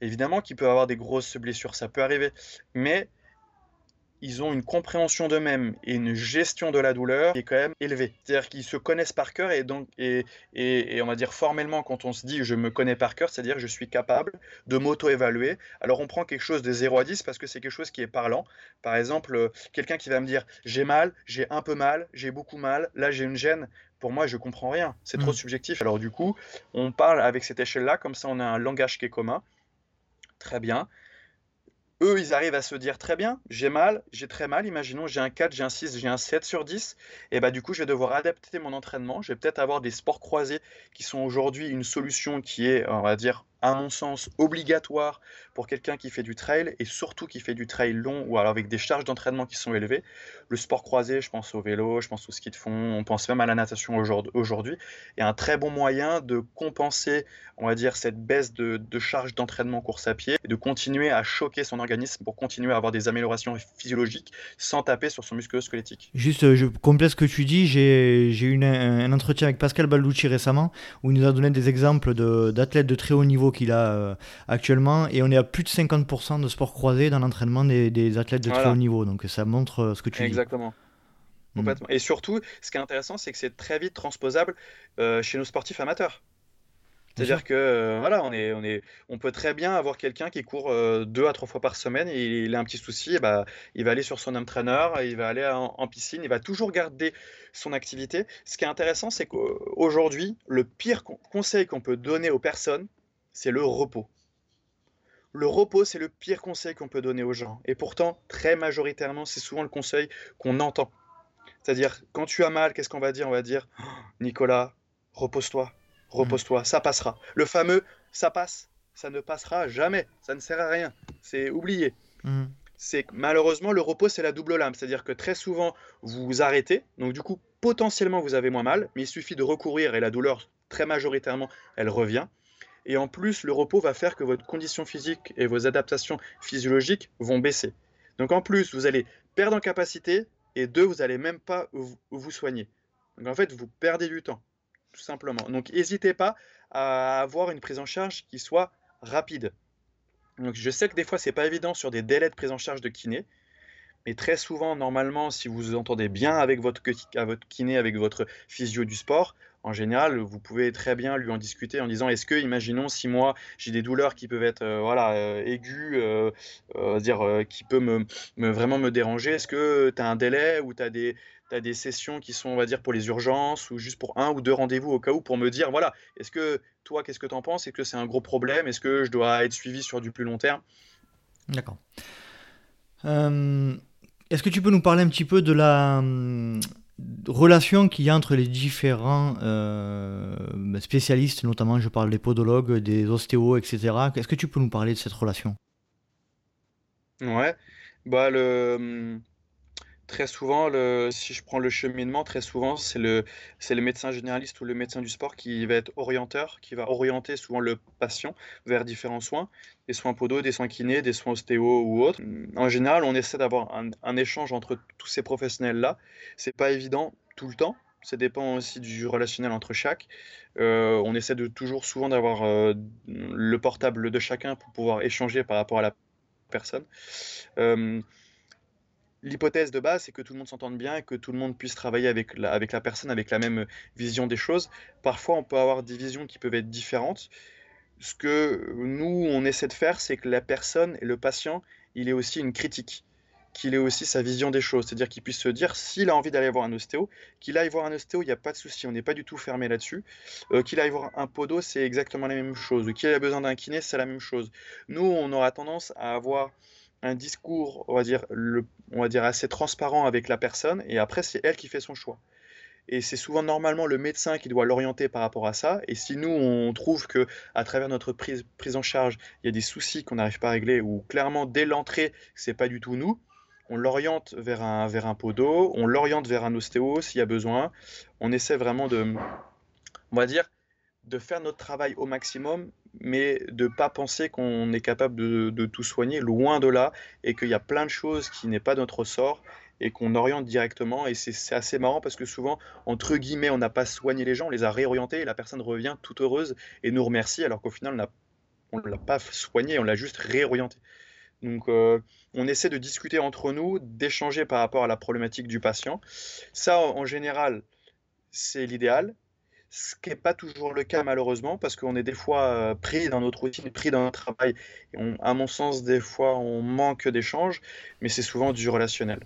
Évidemment qu'il peut avoir des grosses blessures, ça peut arriver, mais ils ont une compréhension d'eux-mêmes et une gestion de la douleur qui est quand même élevée. C'est-à-dire qu'ils se connaissent par cœur et donc et, et, on va dire formellement quand on se dit je me connais par cœur, c'est-à-dire je suis capable de m'auto-évaluer. Alors on prend quelque chose de 0 à 10 parce que c'est quelque chose qui est parlant. Par exemple, euh, quelqu'un qui va me dire j'ai mal, j'ai un peu mal, j'ai beaucoup mal, là j'ai une gêne. Pour moi, je comprends rien. C'est trop mm. subjectif. Alors du coup, on parle avec cette échelle-là, comme ça on a un langage qui est commun. Très bien. Eux, ils arrivent à se dire très bien, j'ai mal, j'ai très mal, imaginons j'ai un 4, j'ai un 6, j'ai un 7 sur 10, et bah du coup je vais devoir adapter mon entraînement, je vais peut-être avoir des sports croisés qui sont aujourd'hui une solution qui est, on va dire, à mon sens, obligatoire pour quelqu'un qui fait du trail et surtout qui fait du trail long ou alors avec des charges d'entraînement qui sont élevées. Le sport croisé, je pense au vélo, je pense au ski de fond, on pense même à la natation aujourd'hui, est un très bon moyen de compenser, on va dire, cette baisse de, de charge d'entraînement course à pied et de continuer à choquer son organisme pour continuer à avoir des améliorations physiologiques sans taper sur son muscle squelettique. Juste, euh, je complète ce que tu dis. J'ai eu un, entretien avec Pascal Balducci récemment où il nous a donné des exemples d'athlètes de très haut niveau qu'il a euh, actuellement. Et on est à plus de 50% de sport croisé dans l'entraînement des, athlètes de très haut niveau. Donc ça montre euh, ce que tu dis. Exactement. Mm. Complètement. Et surtout, ce qui est intéressant, c'est que c'est très vite transposable euh, chez nos sportifs amateurs. C'est-à-dire que voilà, on est, on est, on peut très bien avoir quelqu'un qui court deux à trois fois par semaine et il a un petit souci, et bah, il va aller sur son entraîneur, il va aller en, piscine, il va toujours garder son activité. Ce qui est intéressant, c'est qu'aujourd'hui, le pire conseil qu'on peut donner aux personnes, c'est le repos. Le repos, c'est le pire conseil qu'on peut donner aux gens. Et pourtant, très majoritairement, c'est souvent le conseil qu'on entend. C'est-à-dire, quand tu as mal, qu'est-ce qu'on va dire? On va dire, oh, Nicolas, repose-toi, repose-toi, ça passera. Le fameux, ça passe, ça ne passera jamais, ça ne sert à rien, c'est oublié. Mm. C'est malheureusement le repos, c'est la double lame, c'est-à-dire que très souvent vous vous arrêtez, donc du coup potentiellement vous avez moins mal, mais il suffit de recourir et la douleur très majoritairement elle revient. Et en plus, le repos va faire que votre condition physique et vos adaptations physiologiques vont baisser. Donc en plus, vous allez perdre en capacité et deux, vous n'allez même pas vous soigner. Donc en fait, vous perdez du temps, tout simplement. Donc n'hésitez pas à avoir une prise en charge qui soit rapide. Donc je sais que des fois, c'est pas évident sur des délais de prise en charge de kiné, mais très souvent, normalement, si vous vous entendez bien avec votre, votre kiné, avec votre physio du sport, en général, vous pouvez très bien lui en discuter en disant est-ce que, imaginons, si moi j'ai des douleurs qui peuvent être euh, voilà, euh, aiguës, euh, dire, qui peuvent me, vraiment me déranger, est-ce que tu as un délai ou tu as des, des sessions qui sont, on va dire, pour les urgences ou juste pour un ou deux rendez-vous au cas où pour me dire voilà, est-ce que toi, qu'est-ce que tu en penses? Est-ce que c'est un gros problème? Est-ce que je dois être suivi sur du plus long terme? D'accord. Est-ce que tu peux nous parler un petit peu de la hum, relation qu'il y a entre les différents euh, spécialistes, notamment je parle des podologues, des ostéos, etc. Est-ce que tu peux nous parler de cette relation? Ouais, bah le hum, Très souvent, si je prends le cheminement, très souvent, c'est le, médecin généraliste ou le médecin du sport qui va être orienteur, qui va orienter souvent le patient vers différents soins, des soins podo, des soins kinés, des soins ostéo ou autres. En général, on essaie d'avoir un, un échange entre tous ces professionnels-là. C'est pas évident tout le temps. Ça dépend aussi du relationnel entre chaque. Euh, on essaie de toujours souvent d'avoir euh, le portable de chacun pour pouvoir échanger par rapport à la personne. Euh, l'hypothèse de base, c'est que tout le monde s'entende bien que tout le monde puisse travailler avec la, personne, avec la même vision des choses. Parfois, on peut avoir des visions qui peuvent être différentes. Ce que nous, on essaie de faire, c'est que la personne et le patient, il est aussi une critique qu'il ait aussi sa vision des choses, c'est-à-dire qu'il puisse se dire s'il a envie d'aller voir un ostéo, qu'il aille voir un ostéo, il n'y a pas de souci, on n'est pas du tout fermé là-dessus. Euh, qu'il aille voir un podo, c'est exactement la même chose. Qu'il ait besoin d'un kiné, c'est la même chose. Nous, on aura tendance à avoir un discours, on va dire, le, on va dire assez transparent avec la personne, et après, c'est elle qui fait son choix. Et c'est souvent normalement le médecin qui doit l'orienter par rapport à ça. Et si nous, on trouve que à travers notre prise, prise en charge, il y a des soucis qu'on n'arrive pas à régler, ou clairement dès l'entrée, c'est pas du tout nous, on l'oriente vers un, vers un podo, on l'oriente vers un ostéo s'il y a besoin. On essaie vraiment de, on va dire, de faire notre travail au maximum, mais de pas penser qu'on est capable de, tout soigner, loin de là, et qu'il y a plein de choses qui n'est pas notre sort et qu'on oriente directement. Et c'est assez marrant parce que souvent, entre guillemets, on n'a pas soigné les gens, on les a réorientés et la personne revient toute heureuse et nous remercie, alors qu'au final, on ne l'a pas soigné, on l'a juste réorienté. Donc, euh, on essaie de discuter entre nous, d'échanger par rapport à la problématique du patient. Ça, en général, c'est l'idéal. Ce qui n'est pas toujours le cas malheureusement, parce qu'on est des fois euh, pris dans notre routine, pris dans notre travail. Et à mon sens, des fois, on manque d'échanges, mais c'est souvent du relationnel.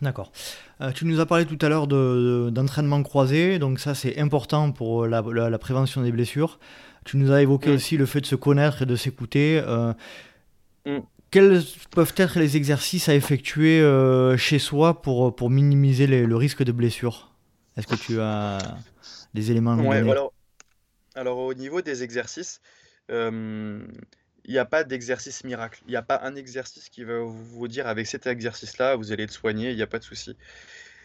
D'accord. Euh, tu nous as parlé tout à l'heure d'entraînement croisé, donc ça c'est important pour la, prévention des blessures. Tu nous as évoqué mm. aussi le fait de se connaître et de s'écouter. Mm. Quels peuvent être les exercices à effectuer euh, chez soi pour, pour minimiser le risque de blessure? Est-ce que tu as des éléments ouais, alors, alors, au niveau des exercices, euh, il n'y a pas d'exercice miracle. Il n'y a pas un exercice qui va vous dire avec cet exercice-là, vous allez être soigné, il n'y a pas de souci.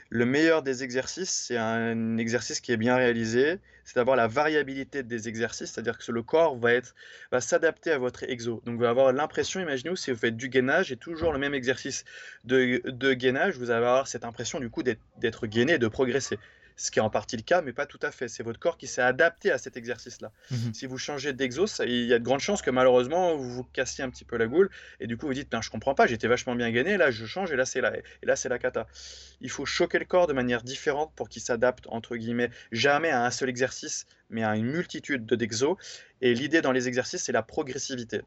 Le meilleur des exercices, c'est un exercice qui est bien réalisé, c'est d'avoir la variabilité des exercices, c'est-à-dire que le corps va, être, va s'adapter à votre exo. Donc, vous allez avoir l'impression, imaginez-vous, si vous faites du gainage et toujours le même exercice de, de gainage, vous allez avoir cette impression du coup d'être gainé et de progresser ce qui est en partie le cas, mais pas tout à fait. C'est votre corps qui s'est adapté à cet exercice-là. Mhm. Si vous changez d'exo, il y a de grandes chances que malheureusement vous vous cassiez un petit peu la goule et du coup vous dites ben, je comprends pas, j'étais vachement bien gagné, là je change et là c'est la et là c'est la cata. Il faut choquer le corps de manière différente pour qu'il s'adapte entre guillemets jamais à un seul exercice, mais à une multitude de d'exos. Et l'idée dans les exercices c'est la progressivité.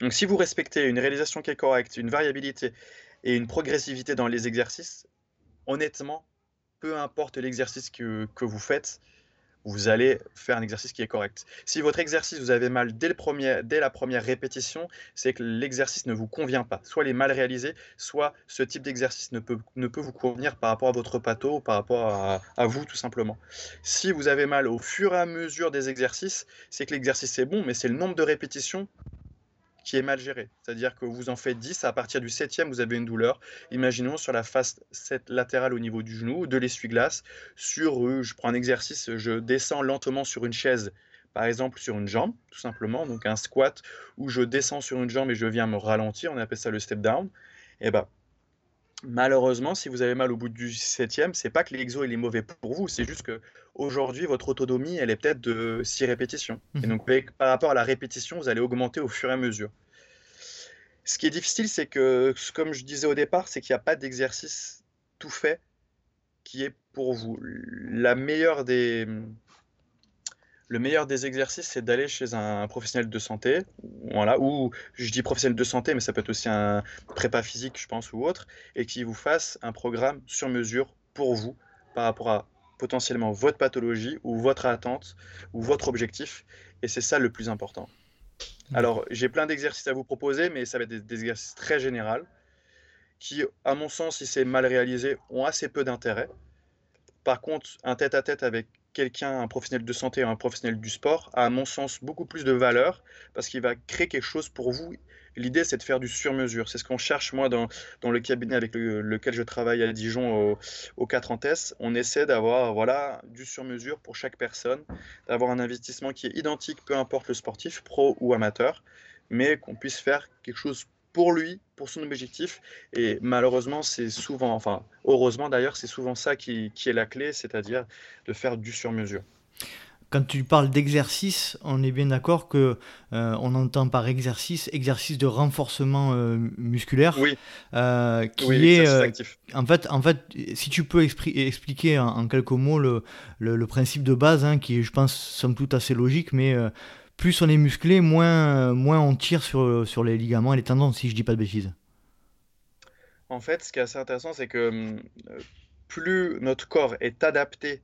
Donc si vous respectez une réalisation qui est correcte, une variabilité et une progressivité dans les exercices, honnêtement, peu importe l'exercice que, vous faites, vous allez faire un exercice qui est correct. Si votre exercice, vous avez mal dès la première répétition, c'est que l'exercice ne vous convient pas. Soit il est mal réalisé, soit ce type d'exercice ne peut, ne peut vous convenir par rapport à votre pâteau, par rapport à, à, vous tout simplement. Si vous avez mal au fur et à mesure des exercices, c'est que l'exercice est bon, mais c'est le nombre de répétitions qui est mal géré. C'est-à-dire que vous en faites 10, à partir du 7e, vous avez une douleur. Imaginons sur la face latérale au niveau du genou, de l'essuie-glace, sur, euh, je prends un exercice, je descends lentement sur une chaise, par exemple sur une jambe, tout simplement, donc un squat où je descends sur une jambe et je viens me ralentir, on appelle ça le step down. Et eh ben, malheureusement, si vous avez mal au bout du septième, c'est pas que l'exo est mauvais pour vous, c'est juste que aujourd'hui votre autonomie elle est peut-être de 6 répétitions. Et mhm. donc par rapport à la répétition, vous allez augmenter au fur et à mesure. Ce qui est difficile, c'est que, comme je disais au départ, c'est qu'il n'y a pas d'exercice tout fait qui est pour vous. La meilleure des, le meilleur des exercices, c'est d'aller chez un professionnel de santé, voilà, ou je dis professionnel de santé, mais ça peut être aussi un prépa physique, je pense, ou autre, et qui vous fasse un programme sur mesure pour vous par rapport à potentiellement votre pathologie ou votre attente ou votre objectif. Et c'est ça le plus important. Mmh. Alors, j'ai plein d'exercices à vous proposer, mais ça va être des, des exercices très généraux qui, à mon sens, si c'est mal réalisé, ont assez peu d'intérêt. Par contre, un tête-à-tête avec quelqu'un, un professionnel de santé un professionnel du sport, a à mon sens beaucoup plus de valeur parce qu'il va créer quelque chose pour vous L'idée, c'est de faire du sur-mesure. C'est ce qu'on cherche, moi, dans, dans le cabinet avec lequel je travaille à Dijon, au, au 4 en On essaie d'avoir voilà, du sur-mesure pour chaque personne, d'avoir un investissement qui est identique, peu importe le sportif, pro ou amateur, mais qu'on puisse faire quelque chose pour lui, pour son objectif. Et malheureusement, c'est souvent, enfin, heureusement d'ailleurs, c'est souvent ça qui, qui est la clé, c'est-à-dire de faire du sur-mesure. Quand tu parles d'exercice, on est bien d'accord que euh, on entend par exercice exercice de renforcement euh, musculaire, oui. Euh, qui est en fait en fait si tu peux expliquer en, quelques mots le, le, principe de base, hein, qui est je pense somme toute assez logique, mais plus on est musclé, moins moins on tire sur sur les ligaments et les tendons, si je dis pas de bêtises. En fait, ce qui est assez intéressant, c'est que hum, plus notre corps est adapté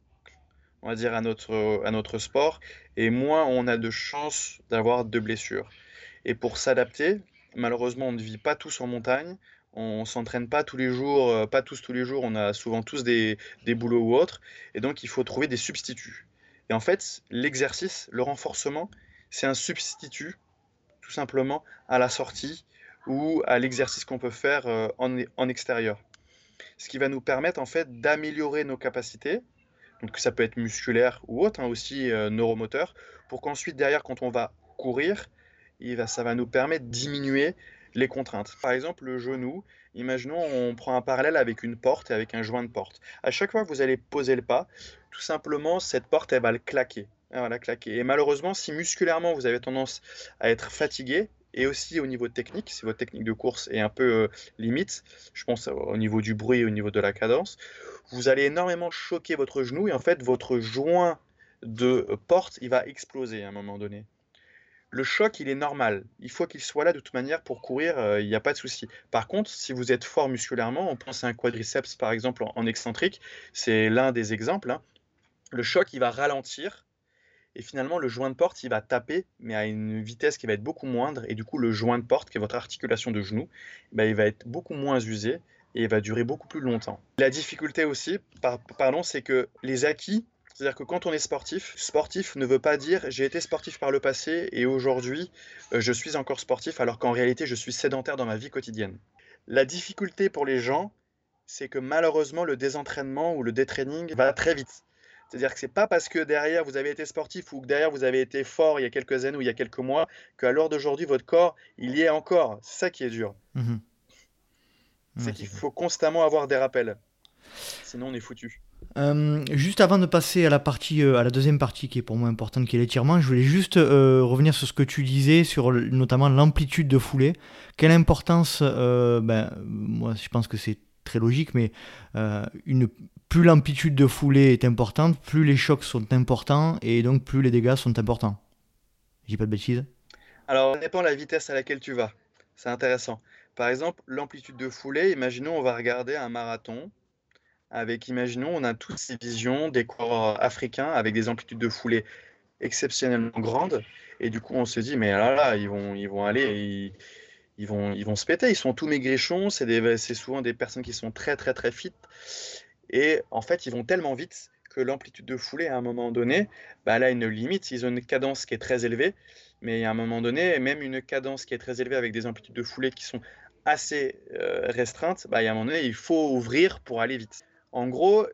on va dire, à notre, à notre sport, et moins on a de chances d'avoir de blessures. Et pour s'adapter, malheureusement, on ne vit pas tous en montagne, on s'entraîne pas tous les jours, euh, pas tous tous les jours, on a souvent tous des, des boulots ou autres, et donc il faut trouver des substituts. Et en fait, l'exercice, le renforcement, c'est un substitut, tout simplement, à la sortie ou à l'exercice qu'on peut faire euh, en, extérieur. Ce qui va nous permettre en fait d'améliorer nos capacités, donc ça peut être musculaire ou autre, hein, aussi euh, neuromoteur, pour qu'ensuite derrière, quand on va courir, ça va nous permettre de diminuer les contraintes. Par exemple, le genou, imaginons on prend un parallèle avec une porte et avec un joint de porte. À chaque fois que vous allez poser le pas, tout simplement, cette porte, elle va le claquer. Claquer. Et malheureusement, si musculairement vous avez tendance à être fatigué, et aussi au niveau technique, si votre technique de course est un peu euh, limite, je pense au niveau du bruit, au niveau de la cadence, vous allez énormément choquer votre genou et en fait votre joint de porte, il va exploser à un moment donné. Le choc, il est normal. Il faut qu'il soit là de toute manière pour courir, euh, il n'y a pas de souci. Par contre, si vous êtes fort musculairement, on pense à un quadriceps par exemple en, excentrique, c'est l'un des exemples. Hein. Le choc, il va ralentir et finalement, le joint de porte, il va taper, mais à une vitesse qui va être beaucoup moindre. Et du coup, le joint de porte, qui est votre articulation de genou, ben, il va être beaucoup moins usé et il va durer beaucoup plus longtemps. La difficulté aussi, pardon, c'est que les acquis, c'est-à-dire que quand on est sportif, sportif ne veut pas dire j'ai été sportif par le passé et aujourd'hui euh, je suis encore sportif alors qu'en réalité je suis sédentaire dans ma vie quotidienne. La difficulté pour les gens, c'est que malheureusement le désentraînement ou le détraining va très vite. C'est-à-dire que c'est pas parce que derrière vous avez été sportif ou que derrière vous avez été fort il y a quelques années ou il y a quelques mois qu'à l'heure d'aujourd'hui votre corps il y est encore. C'est ça qui est dur. Mmh c'est qu'il faut constamment avoir des rappels. Sinon on est foutu. Euh, juste avant de passer à la partie, euh, à la deuxième partie qui est pour moi importante, qui est l'étirement, je voulais juste euh, revenir sur ce que tu disais, sur notamment l'amplitude de foulée. Quelle importance, ben, moi je pense que c'est très logique, mais une plus l'amplitude de foulée est importante, plus les chocs sont importants et donc plus les dégâts sont importants. J'ai pas de bêtises? Alors, ça dépend de la vitesse à laquelle tu vas. C'est intéressant. Par exemple, l'amplitude de foulée, imaginons on va regarder un marathon avec, imaginons, on a toutes ces visions des coureurs africains avec des amplitudes de foulée exceptionnellement grandes. Et du coup, on se dit, mais là, là, ils vont, ils vont aller, ils, ils, vont, ils vont se péter. Ils sont tous maigrichons. C'est souvent des personnes qui sont très, très, très fit. Et en fait, ils vont tellement vite que l'amplitude de foulée, à un moment donné, bah, elle a une limite. Ils ont une cadence qui est très élevée, mais à un moment donné, même une cadence qui est très élevée avec des amplitudes de foulée qui sont assez euh, restreintes, bah, a un moment donné, il faut ouvrir pour aller vite. En gros,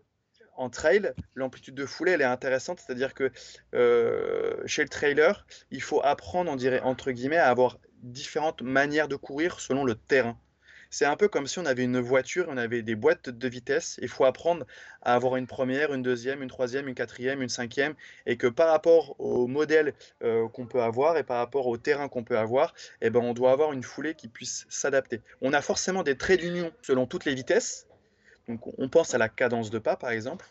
en trail, l'amplitude de foulée, elle est intéressante, c'est-à-dire que euh, chez le trailer, il faut apprendre, on dirait, entre guillemets, à avoir différentes manières de courir selon le terrain. C'est un peu comme si on avait une voiture, on avait des boîtes de vitesse. Il faut apprendre à avoir une première, une deuxième, une troisième, une quatrième, une cinquième, et que par rapport au modèle euh, qu'on peut avoir et par rapport au terrain qu'on peut avoir, eh ben, on doit avoir une foulée qui puisse s'adapter. On a forcément des traits d'union selon toutes les vitesses. Donc on pense à la cadence de pas, par exemple.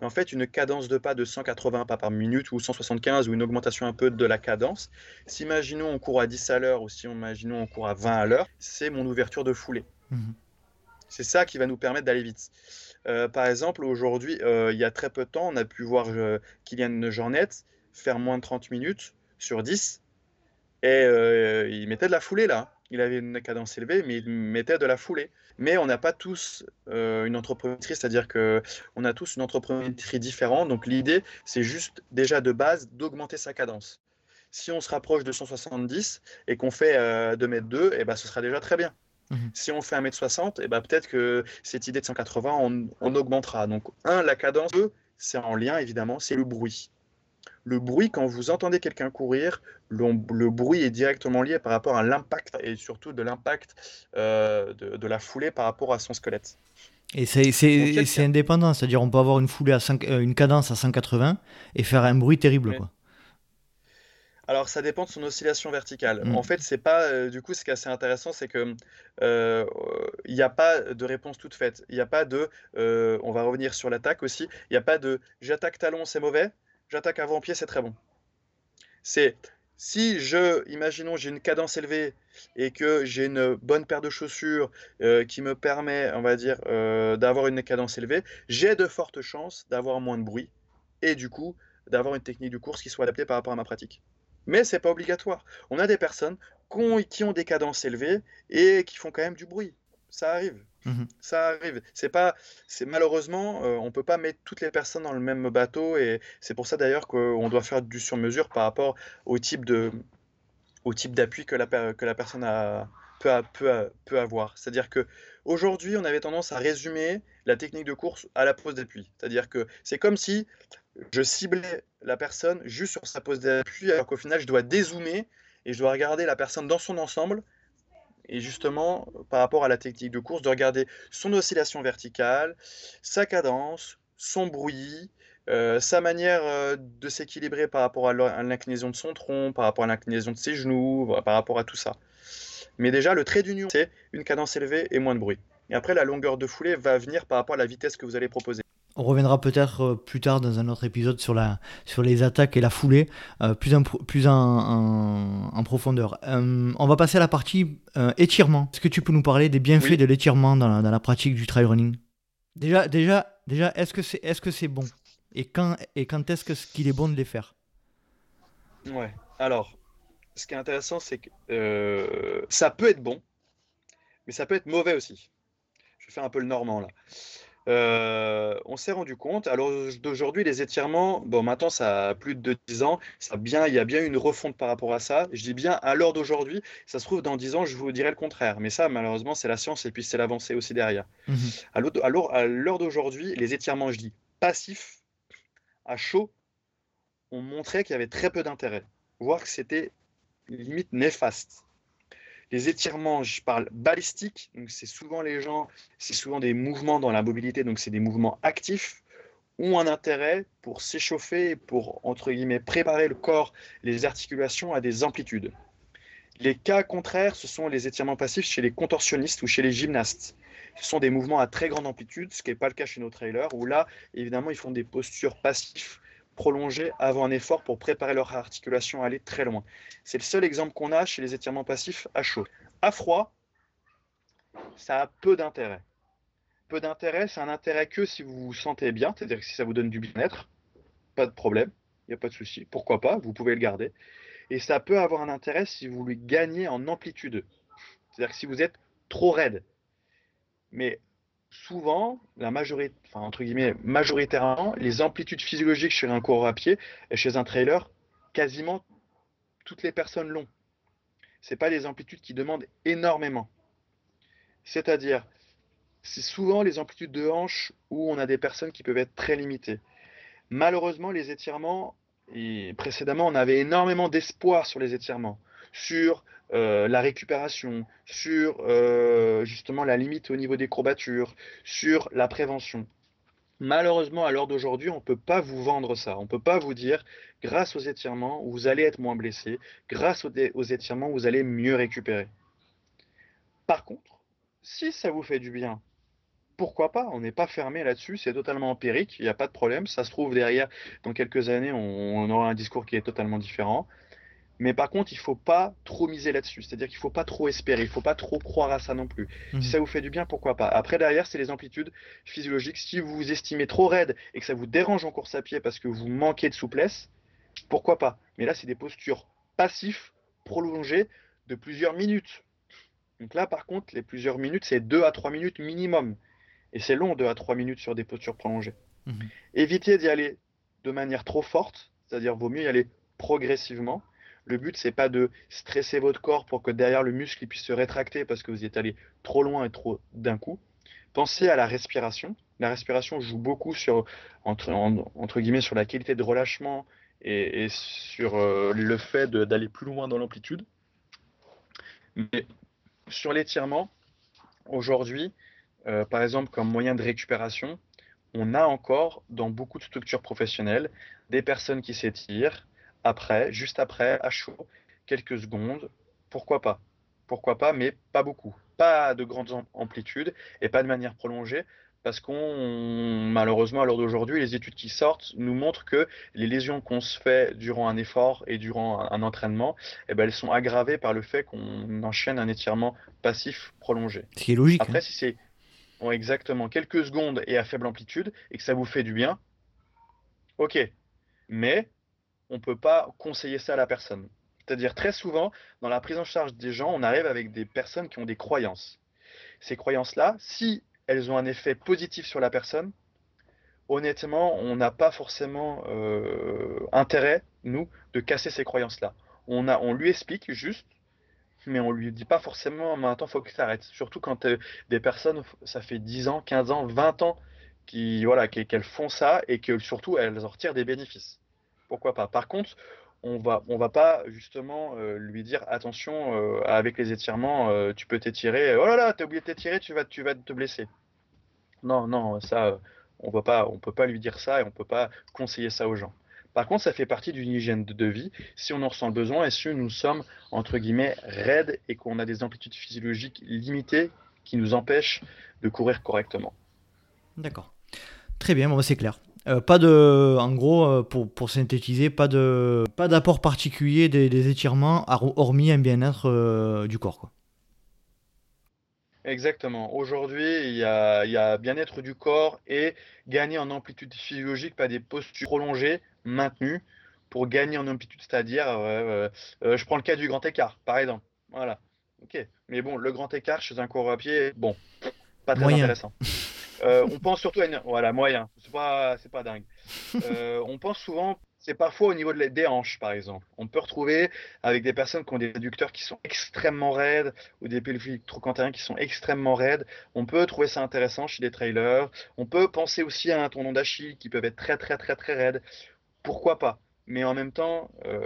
Mais en fait, une cadence de pas de 180 pas par minute ou 175 ou une augmentation un peu de la cadence, si imaginons on court à 10 à l'heure ou si imaginons on court à 20 à l'heure, c'est mon ouverture de foulée. Mhm. C'est ça qui va nous permettre d'aller vite. Euh, par exemple, aujourd'hui, euh, il y a très peu de temps, on a pu voir euh, Kylian Jornet faire moins de 30 minutes sur 10 et il mettait de la foulée là. Il avait une cadence élevée, mais il mettait de la foulée mais on n'a pas tous euh, une entrepreneuriat, c'est-à-dire qu'on a tous une entrepreneuriat différente. Donc l'idée, c'est juste déjà de base d'augmenter sa cadence. Si on se rapproche de 170 et qu'on fait 2m2, et ben, ce sera déjà très bien. Mhm. Si on fait 1m60, et ben, peut-être que cette idée de 180, on, on augmentera. Donc, un, la cadence, deux, c'est en lien évidemment, c'est le bruit. Le bruit, quand vous entendez quelqu'un courir, le, bruit est directement lié par rapport à l'impact et surtout de l'impact euh, de, la foulée par rapport à son squelette. Et c'est indépendant, c'est-à-dire on peut avoir une foulée à euh, une cadence à 180 et faire un bruit terrible. Quoi. Alors ça dépend de son oscillation verticale. Mm. En fait, c'est pas euh, du coup ce qui est assez intéressant, c'est que il n'y a pas de réponse toute faite. Il n'y a pas de, on va revenir sur l'attaque aussi. Il n'y a pas de j'attaque talon, c'est mauvais j'attaque avant-pied, c'est très bon. C'est si je, imaginons, j'ai une cadence élevée et que j'ai une bonne paire de chaussures euh, qui me permet, on va dire, euh, d'avoir une cadence élevée, j'ai de fortes chances d'avoir moins de bruit et du coup d'avoir une technique de course qui soit adaptée par rapport à ma pratique. Mais c'est pas obligatoire. On a des personnes qui ont des cadences élevées et qui font quand même du bruit. Ça arrive. Mhm. Ça arrive. C'est pas, c'est malheureusement, euh, on peut pas mettre toutes les personnes dans le même bateau et c'est pour ça d'ailleurs qu'on doit faire du sur-mesure par rapport au type de, au type d'appui que la, que la personne a, peut, peut, peut avoir. C'est-à-dire que aujourd'hui, on avait tendance à résumer la technique de course à la pose d'appui. C'est-à-dire que c'est comme si je ciblais la personne juste sur sa pose d'appui alors qu'au final, je dois dézoomer et je dois regarder la personne dans son ensemble et justement, par rapport à la technique de course, de regarder son oscillation verticale, sa cadence, son bruit, euh, sa manière euh, de s'équilibrer par rapport à l'inclinaison de son tronc, par rapport à l'inclinaison de ses genoux, par rapport à tout ça. Mais déjà, le trait d'union, c'est une cadence élevée et moins de bruit. Et après, la longueur de foulée va venir par rapport à la vitesse que vous allez proposer. On reviendra peut-être euh, plus tard dans un autre épisode sur, la, sur les attaques et la foulée, euh, plus, en, plus en, profondeur. Euh, on va passer à la partie étirement. Est-ce que tu peux nous parler des bienfaits de l'étirement dans la, dans la, pratique du trail running? Déjà, déjà, déjà est-ce que c'est est -ce c'est bon? Et quand, et quand est-ce qu'il est bon de les faire? Ouais, alors, ce qui est intéressant, c'est que ça peut être bon, mais ça peut être mauvais aussi. Je fais un peu le normand là. Euh, on s'est rendu compte, alors d'aujourd'hui, les étirements, bon, maintenant ça a plus de 10 ans, ça bien, il y a bien une refonte par rapport à ça. Je dis bien à l'heure d'aujourd'hui, ça se trouve dans 10 ans, je vous dirai le contraire. Mais ça, malheureusement, c'est la science et puis c'est l'avancée aussi derrière. Mmh alors, à l'heure d'aujourd'hui, les étirements, je dis passifs, à chaud, ont montré qu'il y avait très peu d'intérêt, voire que c'était limite néfaste. Les étirements, je parle balistique, donc c'est souvent les gens, c'est souvent des mouvements dans la mobilité, donc c'est des mouvements actifs, ont un intérêt pour s'échauffer, pour, entre préparer le corps, les articulations à des amplitudes. Les cas contraires, ce sont les étirements passifs chez les contorsionnistes ou chez les gymnastes. Ce sont des mouvements à très grande amplitude, ce qui n'est pas le cas chez nos trailers, où là, évidemment, ils font des postures passives prolonger avant un effort pour préparer leur articulation à aller très loin. C'est le seul exemple qu'on a chez les étirements passifs à chaud. À froid, ça a peu d'intérêt. Peu d'intérêt, c'est un intérêt que si vous vous sentez bien, c'est-à-dire que si ça vous donne du bien-être, pas de problème, il n'y a pas de souci. Pourquoi pas, vous pouvez le garder. Et ça peut avoir un intérêt si vous lui gagnez en amplitude. C'est-à-dire que si vous êtes trop raide. Mais souvent, la majorité, enfin, entre guillemets, majoritairement, les amplitudes physiologiques chez un coureur à pied et chez un trailer, quasiment toutes les personnes l'ont. Ce pas des amplitudes qui demandent énormément. C'est-à-dire, c'est souvent les amplitudes de hanche où on a des personnes qui peuvent être très limitées. Malheureusement, les étirements, précédemment, on avait énormément d'espoir sur les étirements, sur euh, la récupération, sur euh, justement la limite au niveau des courbatures, sur la prévention. Malheureusement, à l'heure d'aujourd'hui, on ne peut pas vous vendre ça. On ne peut pas vous dire, grâce aux étirements, vous allez être moins blessé, grâce aux, étirements, vous allez mieux récupérer. Par contre, si ça vous fait du bien, pourquoi pas? On n'est pas fermé là-dessus, c'est totalement empirique, il n'y a pas de problème. Ça se trouve derrière, dans quelques années, on aura un discours qui est totalement différent. Mais par contre, il faut pas trop miser là-dessus. C'est-à-dire qu'il faut pas trop espérer, il faut pas trop croire à ça non plus. Si mhm. ça vous fait du bien, pourquoi pas? Après, derrière, c'est les amplitudes physiologiques. Si vous vous estimez trop raide et que ça vous dérange en course à pied parce que vous manquez de souplesse, pourquoi pas? Mais là, c'est des postures passifs, prolongées, de plusieurs minutes. Donc là, par contre, les plusieurs minutes, c'est 2 à 3 minutes minimum. Et c'est long, 2 à 3 minutes sur des postures prolongées. Mhm. Évitez d'y aller de manière trop forte, c'est-à-dire vaut mieux y aller progressivement Le but, c'est pas de stresser votre corps pour que derrière le muscle puisse se rétracter parce que vous êtes allé trop loin et trop d'un coup. Pensez à la respiration. La respiration joue beaucoup sur, entre, entre guillemets, sur la qualité de relâchement et, sur euh, le fait d'aller plus loin dans l'amplitude. Mais sur l'étirement, aujourd'hui, euh, par exemple, comme moyen de récupération, on a encore dans beaucoup de structures professionnelles des personnes qui s'étirent après, juste après, à chaud, quelques secondes. Pourquoi pas Pourquoi pas, mais pas beaucoup. Pas de grandes amplitudes et pas de manière prolongée. Parce qu'on, malheureusement, à l'heure d'aujourd'hui, les études qui sortent nous montrent que les lésions qu'on se fait durant un effort et durant un, entraînement, eh ben, elles sont aggravées par le fait qu'on enchaîne un étirement passif prolongé. Ce qui est logique. Après, hein. si c'est exactement quelques secondes et à faible amplitude et que ça vous fait du bien, ok. Mais on ne peut pas conseiller ça à la personne. C'est-à-dire très souvent, dans la prise en charge des gens, on arrive avec des personnes qui ont des croyances. Ces croyances-là, si elles ont un effet positif sur la personne, honnêtement, on n'a pas forcément euh, intérêt, nous, de casser ces croyances-là. On, on lui explique juste mais on lui dit pas forcément maintenant faut que ça arrête. Surtout quand euh, des personnes, ça fait 10 ans, 15 ans, 20 ans qui voilà qu'elles font ça et que surtout elles en retirent des bénéfices. Pourquoi pas Par contre, on va on va pas justement euh, lui dire attention euh, avec les étirements, tu peux t'étirer. Oh là là, t'as oublié de t'étirer, tu vas tu vas te blesser. Non non, ça on va pas on peut pas lui dire ça et on peut pas conseiller ça aux gens. Par contre, ça fait partie d'une hygiène de vie si on en ressent le besoin et si nous sommes, entre guillemets, raides et qu'on a des amplitudes physiologiques limitées qui nous empêchent de courir correctement? D'accord. Très bien, bah, c'est clair. Euh, pas de, en gros, euh, pour, pour, synthétiser, pas de, pas d'apport particulier des, étirements, hormis un bien-être euh, du corps. Quoi. Exactement. Aujourd'hui, il y a, y a bien-être du corps et gagner en amplitude physiologique, pas des postures prolongées, maintenues, pour gagner en amplitude, c'est-à-dire, je prends le cas du grand écart, par exemple. Voilà. Ok. Mais bon, le grand écart chez un coureur à pied, bon, pas très intéressant. Euh, on pense surtout à une... Voilà, moyen. C'est pas, c'est pas dingue. on pense souvent c'est parfois au niveau de des hanches, par exemple. On peut retrouver avec des personnes qui ont des réducteurs qui sont extrêmement raides ou des pelviques trochanteriens qui sont extrêmement raides. On peut trouver ça intéressant chez des trailers. On peut penser aussi à un tendon d'Achille qui peuvent être très, très, très, très raides. Pourquoi pas? Mais en même temps, euh,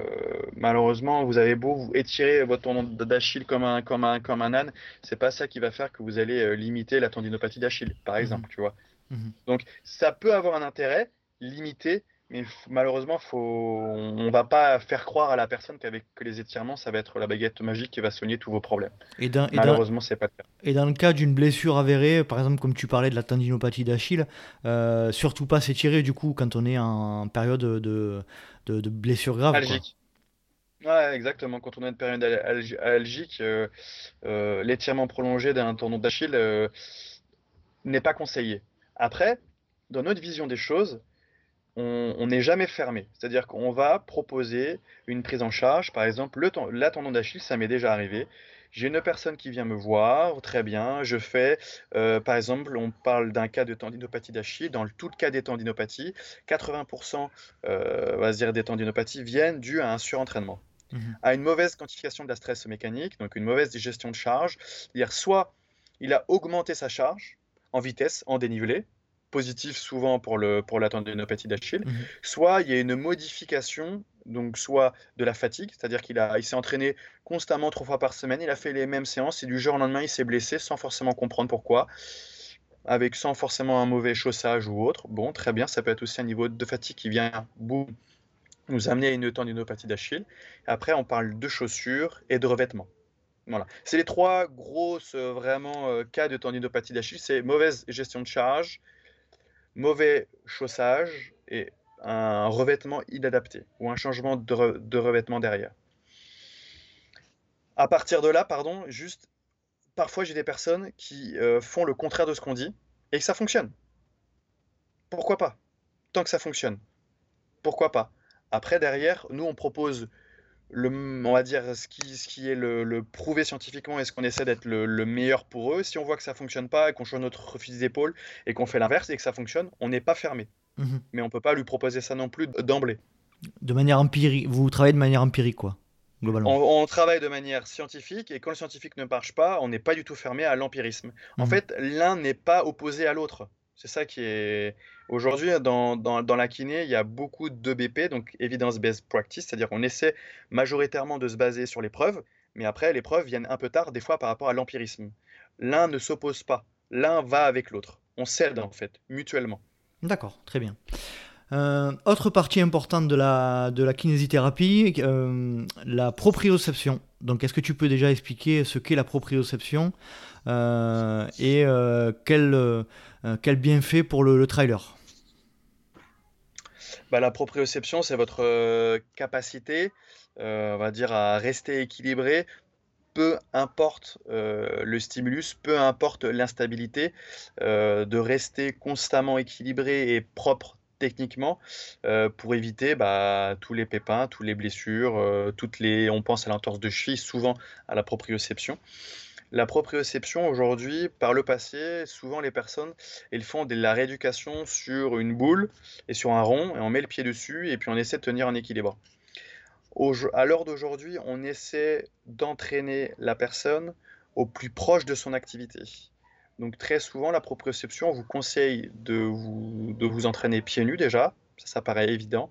malheureusement, vous avez beau vous étirer votre tendon d'Achille comme un, comme un, comme un âne, c'est pas ça qui va faire que vous allez euh, limiter la tendinopathie d'Achille, par mmh exemple, tu vois. Mmh Donc, ça peut avoir un intérêt limité, mais malheureusement, faut... on va pas faire croire à la personne qu'avec les étirements, ça va être la baguette magique qui va soigner tous vos problèmes. Et malheureusement, c'est pas le cas. Et dans le cas d'une blessure avérée, par exemple, comme tu parlais de la tendinopathie d'Achille, euh, surtout pas s'étirer du coup quand on est en période de, de, blessure grave. Algique. Exactement. Quand on a une période algique, euh, euh, l'étirement prolongé d'un tendon d'Achille n'est pas conseillé. Après, dans notre vision des choses, on n'est jamais fermé. C'est-à-dire qu'on va proposer une prise en charge. Par exemple, le la tendon d'Achille, ça m'est déjà arrivé. J'ai une personne qui vient me voir, très bien, je fais, euh, par exemple, on parle d'un cas de tendinopathie d'Achille. Dans le, tout le cas des tendinopathies, 80% euh, dire des tendinopathies viennent dues à un surentraînement, mhm. à une mauvaise quantification de la stress mécanique, donc une mauvaise gestion de charge. C'est-à-dire soit il a augmenté sa charge en vitesse, en dénivelé, positif souvent pour, le, pour la tendinopathie d'Achille, mhm. soit il y a une modification, donc soit de la fatigue, c'est-à-dire qu'il a, il s'est entraîné constamment trois fois par semaine, il a fait les mêmes séances et du jour au lendemain il s'est blessé sans forcément comprendre pourquoi, avec sans forcément un mauvais chaussage ou autre. Bon, très bien, ça peut être aussi un niveau de fatigue qui vient boum, nous amener à une tendinopathie d'Achille. Après, on parle de chaussures et de revêtements. Voilà. C'est les trois grosses euh, vraiment euh, cas de tendinopathie d'Achille. C'est mauvaise gestion de charge, mauvais chaussage et un revêtement inadapté ou un changement de, revêtement derrière. À partir de là, pardon, juste, parfois j'ai des personnes qui euh, font le contraire de ce qu'on dit et que ça fonctionne. Pourquoi pas? Tant que ça fonctionne. Pourquoi pas? Après, derrière, nous, on propose le, on va dire ce qui, est le, prouvé scientifiquement et ce qu'on essaie d'être le, meilleur pour eux. Si on voit que ça fonctionne pas et qu'on change notre fusil d'épaule et qu'on fait l'inverse et que ça fonctionne, on n'est pas fermé. Mhm. Mais on peut pas lui proposer ça non plus d'emblée. De manière empirique, vous travaillez de manière empirique quoi. globalement. On, travaille de manière scientifique et quand le scientifique ne marche pas, on n'est pas du tout fermé à l'empirisme. En mhm. fait, l'un n'est pas opposé à l'autre. C'est ça qui est. Aujourd'hui, dans, dans, la kiné, il y a beaucoup de BP, donc evidence-based practice, c'est-à-dire qu'on essaie majoritairement de se baser sur les preuves, mais après, les preuves viennent un peu tard, des fois par rapport à l'empirisme. L'un ne s'oppose pas, l'un va avec l'autre. On s'aide en fait, mutuellement. D'accord, très bien. Euh, autre partie importante de la, kinésithérapie, euh, la proprioception. Donc, est-ce que tu peux déjà expliquer ce qu'est la proprioception euh, et quel, quel bienfait pour le, trailer? Bah, La proprioception, c'est votre capacité, on va dire, à rester équilibré peu importe le stimulus, peu importe l'instabilité, de rester constamment équilibré et propre techniquement euh, pour éviter bah, tous les pépins, toutes les blessures, euh, toutes les, on pense à l'entorse de cheville, souvent à la proprioception. La proprioception aujourd'hui, par le passé, souvent les personnes, elles font de la rééducation sur une boule et sur un rond et on met le pied dessus et puis on essaie de tenir en équilibre. À l'heure d'aujourd'hui, on essaie d'entraîner la personne au plus proche de son activité. Donc très souvent, la proprioception, on vous conseille de vous, de vous entraîner pieds nus déjà, ça paraît évident,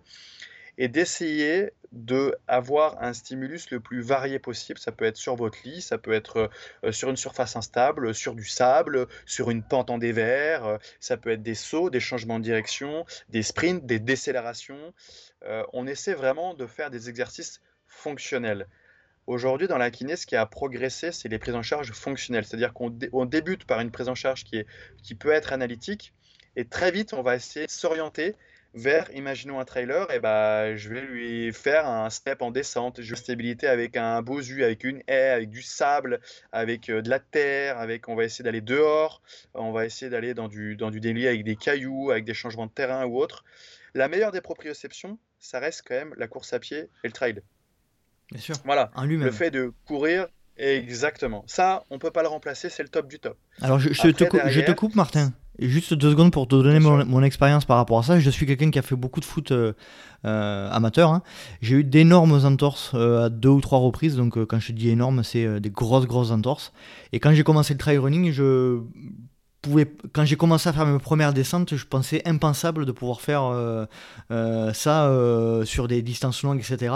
et d'essayer d'avoir un stimulus le plus varié possible. Ça peut être sur votre lit, ça peut être euh, sur une surface instable, sur du sable, sur une pente en dévers, euh, ça peut être des sauts, des changements de direction, des sprints, des décélérations. Euh, on essaie vraiment de faire des exercices fonctionnels. Aujourd'hui, dans la kiné, ce qui a progressé, c'est les prises en charge fonctionnelles. C'est-à-dire qu'on débute par une prise en charge qui, est, qui peut être analytique, et très vite, on va essayer de s'orienter vers, imaginons un trailer, et bah, je vais lui faire un step en descente, je vais stabilité avec un bosu, avec une haie, avec du sable, avec euh, de la terre, avec, on va essayer d'aller dehors, on va essayer d'aller dans du, dans du délit avec des cailloux, avec des changements de terrain ou autre. La meilleure des proprioceptions, ça reste quand même la course à pied et le trail. Bien sûr. Voilà. Le fait de courir, exactement. Ça, on peut pas le remplacer, c'est le top du top. Alors, je, te, je te, coupe, Martin. Juste deux secondes pour te donner mon, expérience par rapport à ça. Je suis quelqu'un qui a fait beaucoup de foot euh, euh, amateur. Hein. J'ai eu d'énormes entorses euh, à deux ou trois reprises. Donc, quand je dis énorme, c'est des grosses, grosses entorses. Et quand j'ai commencé le trail running, je quand j'ai commencé à faire mes premières descentes, je pensais impensable de pouvoir faire ça sur des distances longues, etc.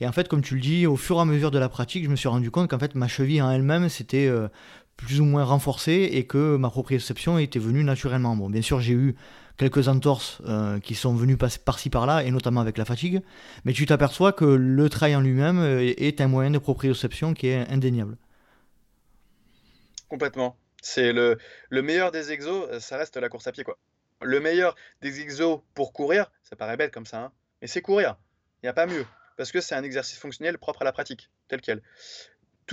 Et en fait, comme tu le dis, au fur et à mesure de la pratique, je me suis rendu compte qu'en fait, ma cheville en elle-même, c'était plus ou moins renforcée et que ma proprioception était venue naturellement. Bon, bien sûr, j'ai eu quelques entorses qui sont venues par-ci par-là, et notamment avec la fatigue, mais tu t'aperçois que le trail en lui-même est un moyen de proprioception qui est indéniable. Complètement. C'est le, meilleur des exos, euh, ça reste la course à pied, quoi. Le meilleur des exos pour courir, ça paraît bête comme ça, hein, mais c'est courir. Il n'y a pas mieux. Parce que c'est un exercice fonctionnel propre à la pratique, tel quel.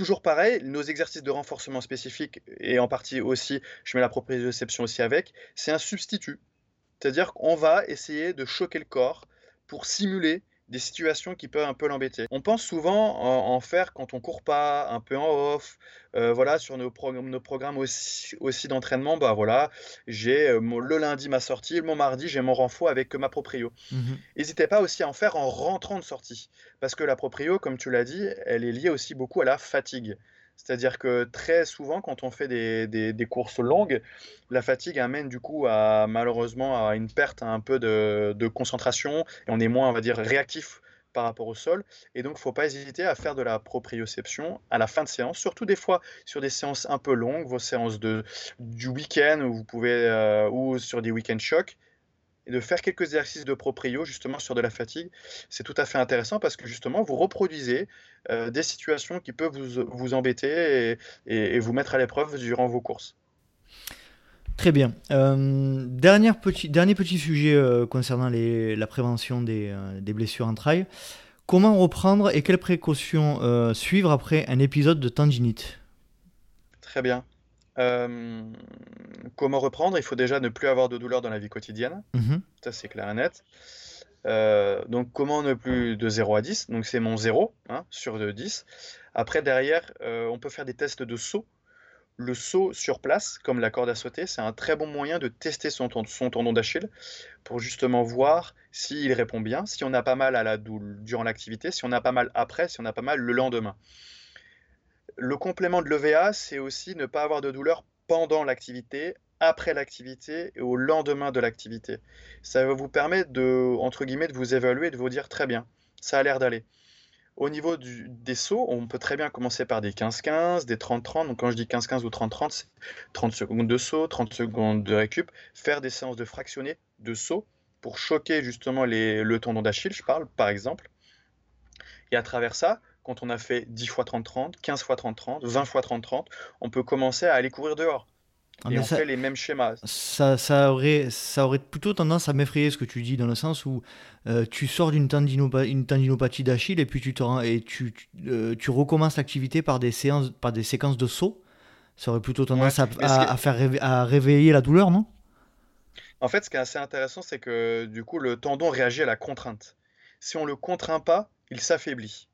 Toujours pareil, nos exercices de renforcement spécifiques, et en partie aussi, je mets la proprioception aussi avec, c'est un substitut. C'est-à-dire qu'on va essayer de choquer le corps pour simuler des situations qui peuvent un peu l'embêter. On pense souvent en, faire quand on court pas, un peu en off, euh, voilà, sur nos, nos programmes aussi, aussi d'entraînement, bah voilà, j'ai euh, le lundi ma sortie, mon mardi j'ai mon renfort avec ma proprio. Mhm. N'hésitez pas aussi à en faire en rentrant de sortie, parce que la proprio, comme tu l'as dit, elle est liée aussi beaucoup à la fatigue. C'est-à-dire que très souvent, quand on fait des, courses longues, la fatigue amène du coup à malheureusement à une perte un peu de, concentration et on est moins, on va dire, réactif par rapport au sol. Et donc, il ne faut pas hésiter à faire de la proprioception à la fin de séance, surtout des fois sur des séances un peu longues, vos séances de, du week-end où vous pouvez, euh, ou sur des week-end chocs et de faire quelques exercices de proprio justement sur de la fatigue, c'est tout à fait intéressant parce que justement vous reproduisez euh, des situations qui peuvent vous, vous embêter et, vous mettre à l'épreuve durant vos courses. Très bien. Euh, dernier, petit, dernier petit sujet euh, concernant les, la prévention des, des, blessures en trail. Comment reprendre et quelles précautions suivre après un épisode de tendinite? Très bien. Euh, comment reprendre? Il faut déjà ne plus avoir de douleur dans la vie quotidienne. Mhm. Ça, c'est clair et net. Euh, donc, comment ne plus de 0 à 10 Donc, c'est mon 0 hein, sur 10. Après, derrière, euh, on peut faire des tests de saut. le saut sur place, comme la corde à sauter, c'est un très bon moyen de tester son, tendon d'Achille pour justement voir s'il répond bien, si on a pas mal à la durant l'activité, si on a pas mal après, si on a pas mal le lendemain. Le complément de l'EVA, c'est aussi ne pas avoir de douleur pendant l'activité, après l'activité et au lendemain de l'activité. Ça va vous permettre de, vous évaluer de vous dire très bien, ça a l'air d'aller. Au niveau des sauts, on peut très bien commencer par des 15-15, des 30-30. Donc quand je dis 15-15 ou 30-30, c'est 30 secondes de saut, 30 secondes de récup. Faire des séances de fractionnés de saut pour choquer justement le tendon d'Achille, je parle par exemple. Et à travers ça, quand on a fait 10 fois 30-30, 15 fois 30-30, 20 fois 30-30, on peut commencer à aller courir dehors. Ah, et on fait les mêmes schémas. Ça, ça, aurait, ça aurait plutôt tendance à m'effrayer ce que tu dis, dans le sens où euh, tu sors d'une tendinopathie d'Achille et puis tu, te, et tu, euh, tu recommences l'activité par, des séances, par des séquences de sauts. Ça aurait plutôt tendance à, à, faire à réveiller la douleur, non? En fait, ce qui est assez intéressant, c'est que du coup, le tendon réagit à la contrainte. Si on ne le contraint pas, il s'affaiblit.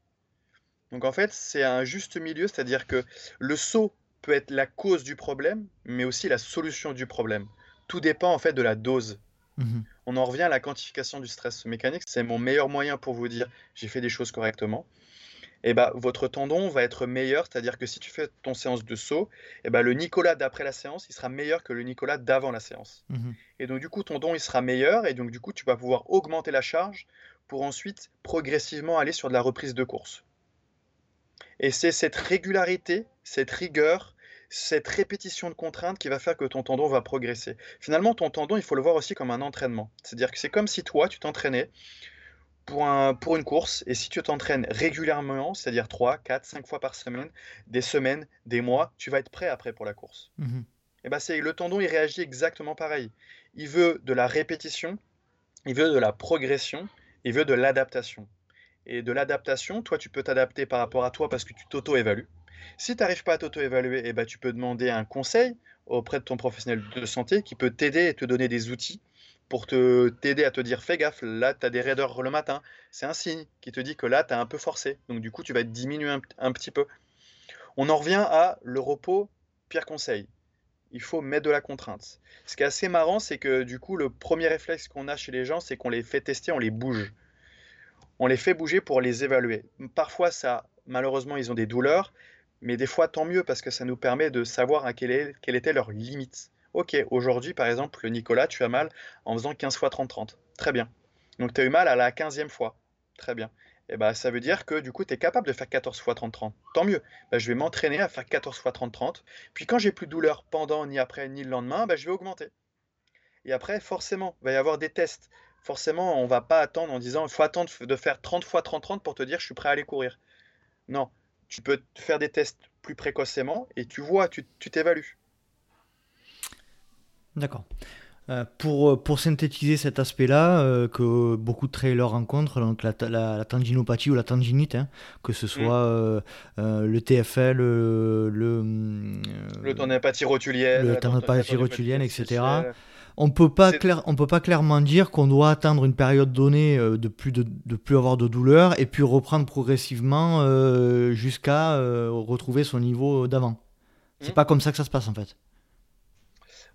Donc en fait, c'est un juste milieu, c'est-à-dire que le saut peut être la cause du problème, mais aussi la solution du problème. Tout dépend en fait de la dose. Mhm. On en revient à la quantification du stress mécanique. C'est mon meilleur moyen pour vous dire j'ai fait des choses correctement. Et eh bah, votre tendon va être meilleur, c'est-à-dire que si tu fais ton séance de saut, et eh bah, le Nicolas d'après la séance, il sera meilleur que le Nicolas d'avant la séance. Mhm. Et donc du coup, ton don, il sera meilleur, et donc du coup, tu vas pouvoir augmenter la charge pour ensuite progressivement aller sur de la reprise de course. Et c'est cette régularité, cette rigueur cette répétition de contraintes qui va faire que ton tendon va progresser. Finalement, ton tendon, il faut le voir aussi comme un entraînement. C'est-à-dire que c'est comme si toi, tu t'entraînais pour, un, pour une course, et si tu t'entraînes régulièrement, c'est-à-dire 3, 4, 5 fois par semaine, des semaines, des mois, tu vas être prêt après pour la course. Mmh et ben c'est le tendon, il réagit exactement pareil. Il veut de la répétition, il veut de la progression, il veut de l'adaptation. Et de l'adaptation, toi, tu peux t'adapter par rapport à toi parce que tu t'auto-évalues. Si tu n'arrives pas à t'auto-évaluer, eh ben, tu peux demander un conseil auprès de ton professionnel de santé qui peut t'aider et te donner des outils pour t'aider à te dire fais gaffe, là tu as des raideurs le matin. C'est un signe qui te dit que là tu as un peu forcé. Donc du coup tu vas diminuer un, un petit peu. On en revient à le repos, pire conseil. Il faut mettre de la contrainte. Ce qui est assez marrant, c'est que du coup le premier réflexe qu'on a chez les gens, c'est qu'on les fait tester, on les bouge. On les fait bouger pour les évaluer. Parfois ça, malheureusement, ils ont des douleurs mais des fois, tant mieux, parce que ça nous permet de savoir à quelle, est, quelle était leur limite. Ok, aujourd'hui, par exemple, Nicolas, tu as mal en faisant 15 fois 30-30. Très bien. Donc, tu as eu mal à la 15e fois. Très bien. Et eh ben, ça veut dire que du coup, tu es capable de faire 14 fois 30-30. Tant mieux. Ben, je vais m'entraîner à faire 14 fois 30-30. Puis quand j'ai plus de douleur pendant, ni après, ni le lendemain, ben, je vais augmenter. Et après, forcément, il va y avoir des tests. Forcément, on va pas attendre en disant il faut attendre de faire 30 fois 30-30 pour te dire je suis prêt à aller courir. Non, tu peux faire des tests plus précocement et tu vois, tu t'évalues. D'accord. Euh, pour, euh, pour synthétiser cet aspect-là, euh, que beaucoup de trailers rencontrent, donc la, la, tendinopathie ou la tendinite, hein, que ce soit mm. le TFL, le. Le, tendinopathie rotulienne. Le tendinopathie rotulienne, etc on peut pas clair, on peut pas clairement dire qu'on doit atteindre une période donnée euh, de plus de, plus avoir de douleur et puis reprendre progressivement euh, jusqu'à euh, retrouver son niveau d'avant. C'est hmm. pas comme ça que ça se passe en fait.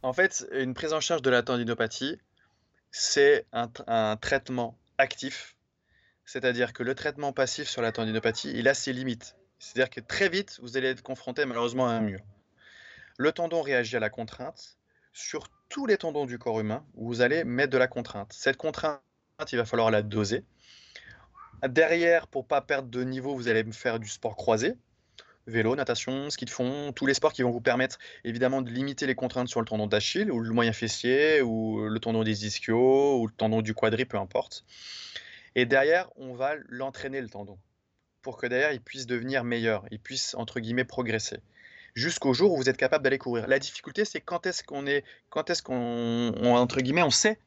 En fait, une prise en charge de la tendinopathie, c'est un, traitement actif. C'est-à-dire que le traitement passif sur la tendinopathie, il a ses limites. C'est-à-dire que très vite, vous allez être confronté malheureusement à un mur. Le tendon réagit à la contrainte. Sur tous les tendons du corps humain, vous allez mettre de la contrainte. Cette contrainte, il va falloir la doser. Derrière, pour pas perdre de niveau, vous allez faire du sport croisé, vélo, natation, ski de fond, tous les sports qui vont vous permettre évidemment de limiter les contraintes sur le tendon d'Achille ou le moyen fessier ou le tendon des ischios ou le tendon du quadri, peu importe. Et derrière, on va l'entraîner le tendon pour que derrière il puisse devenir meilleur, il puisse entre guillemets progresser jusqu'au jour où vous êtes capable d'aller courir. La difficulté, c'est quand est-ce qu'on est, quand est-ce qu'on, entre guillemets, on sait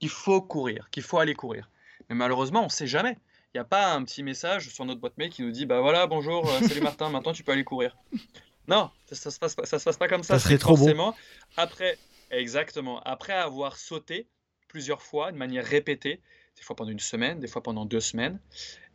qu'il faut courir, qu'il faut aller courir. Mais malheureusement, on ne sait jamais. Il n'y a pas un petit message sur notre boîte mail qui nous dit bah voilà bonjour euh, salut Martin maintenant tu peux aller courir. Non ça, ne se passe pas ça se passe pas comme ça. Ça serait trop forcément, Après exactement après avoir sauté plusieurs fois de manière répétée des fois pendant une semaine des fois pendant deux semaines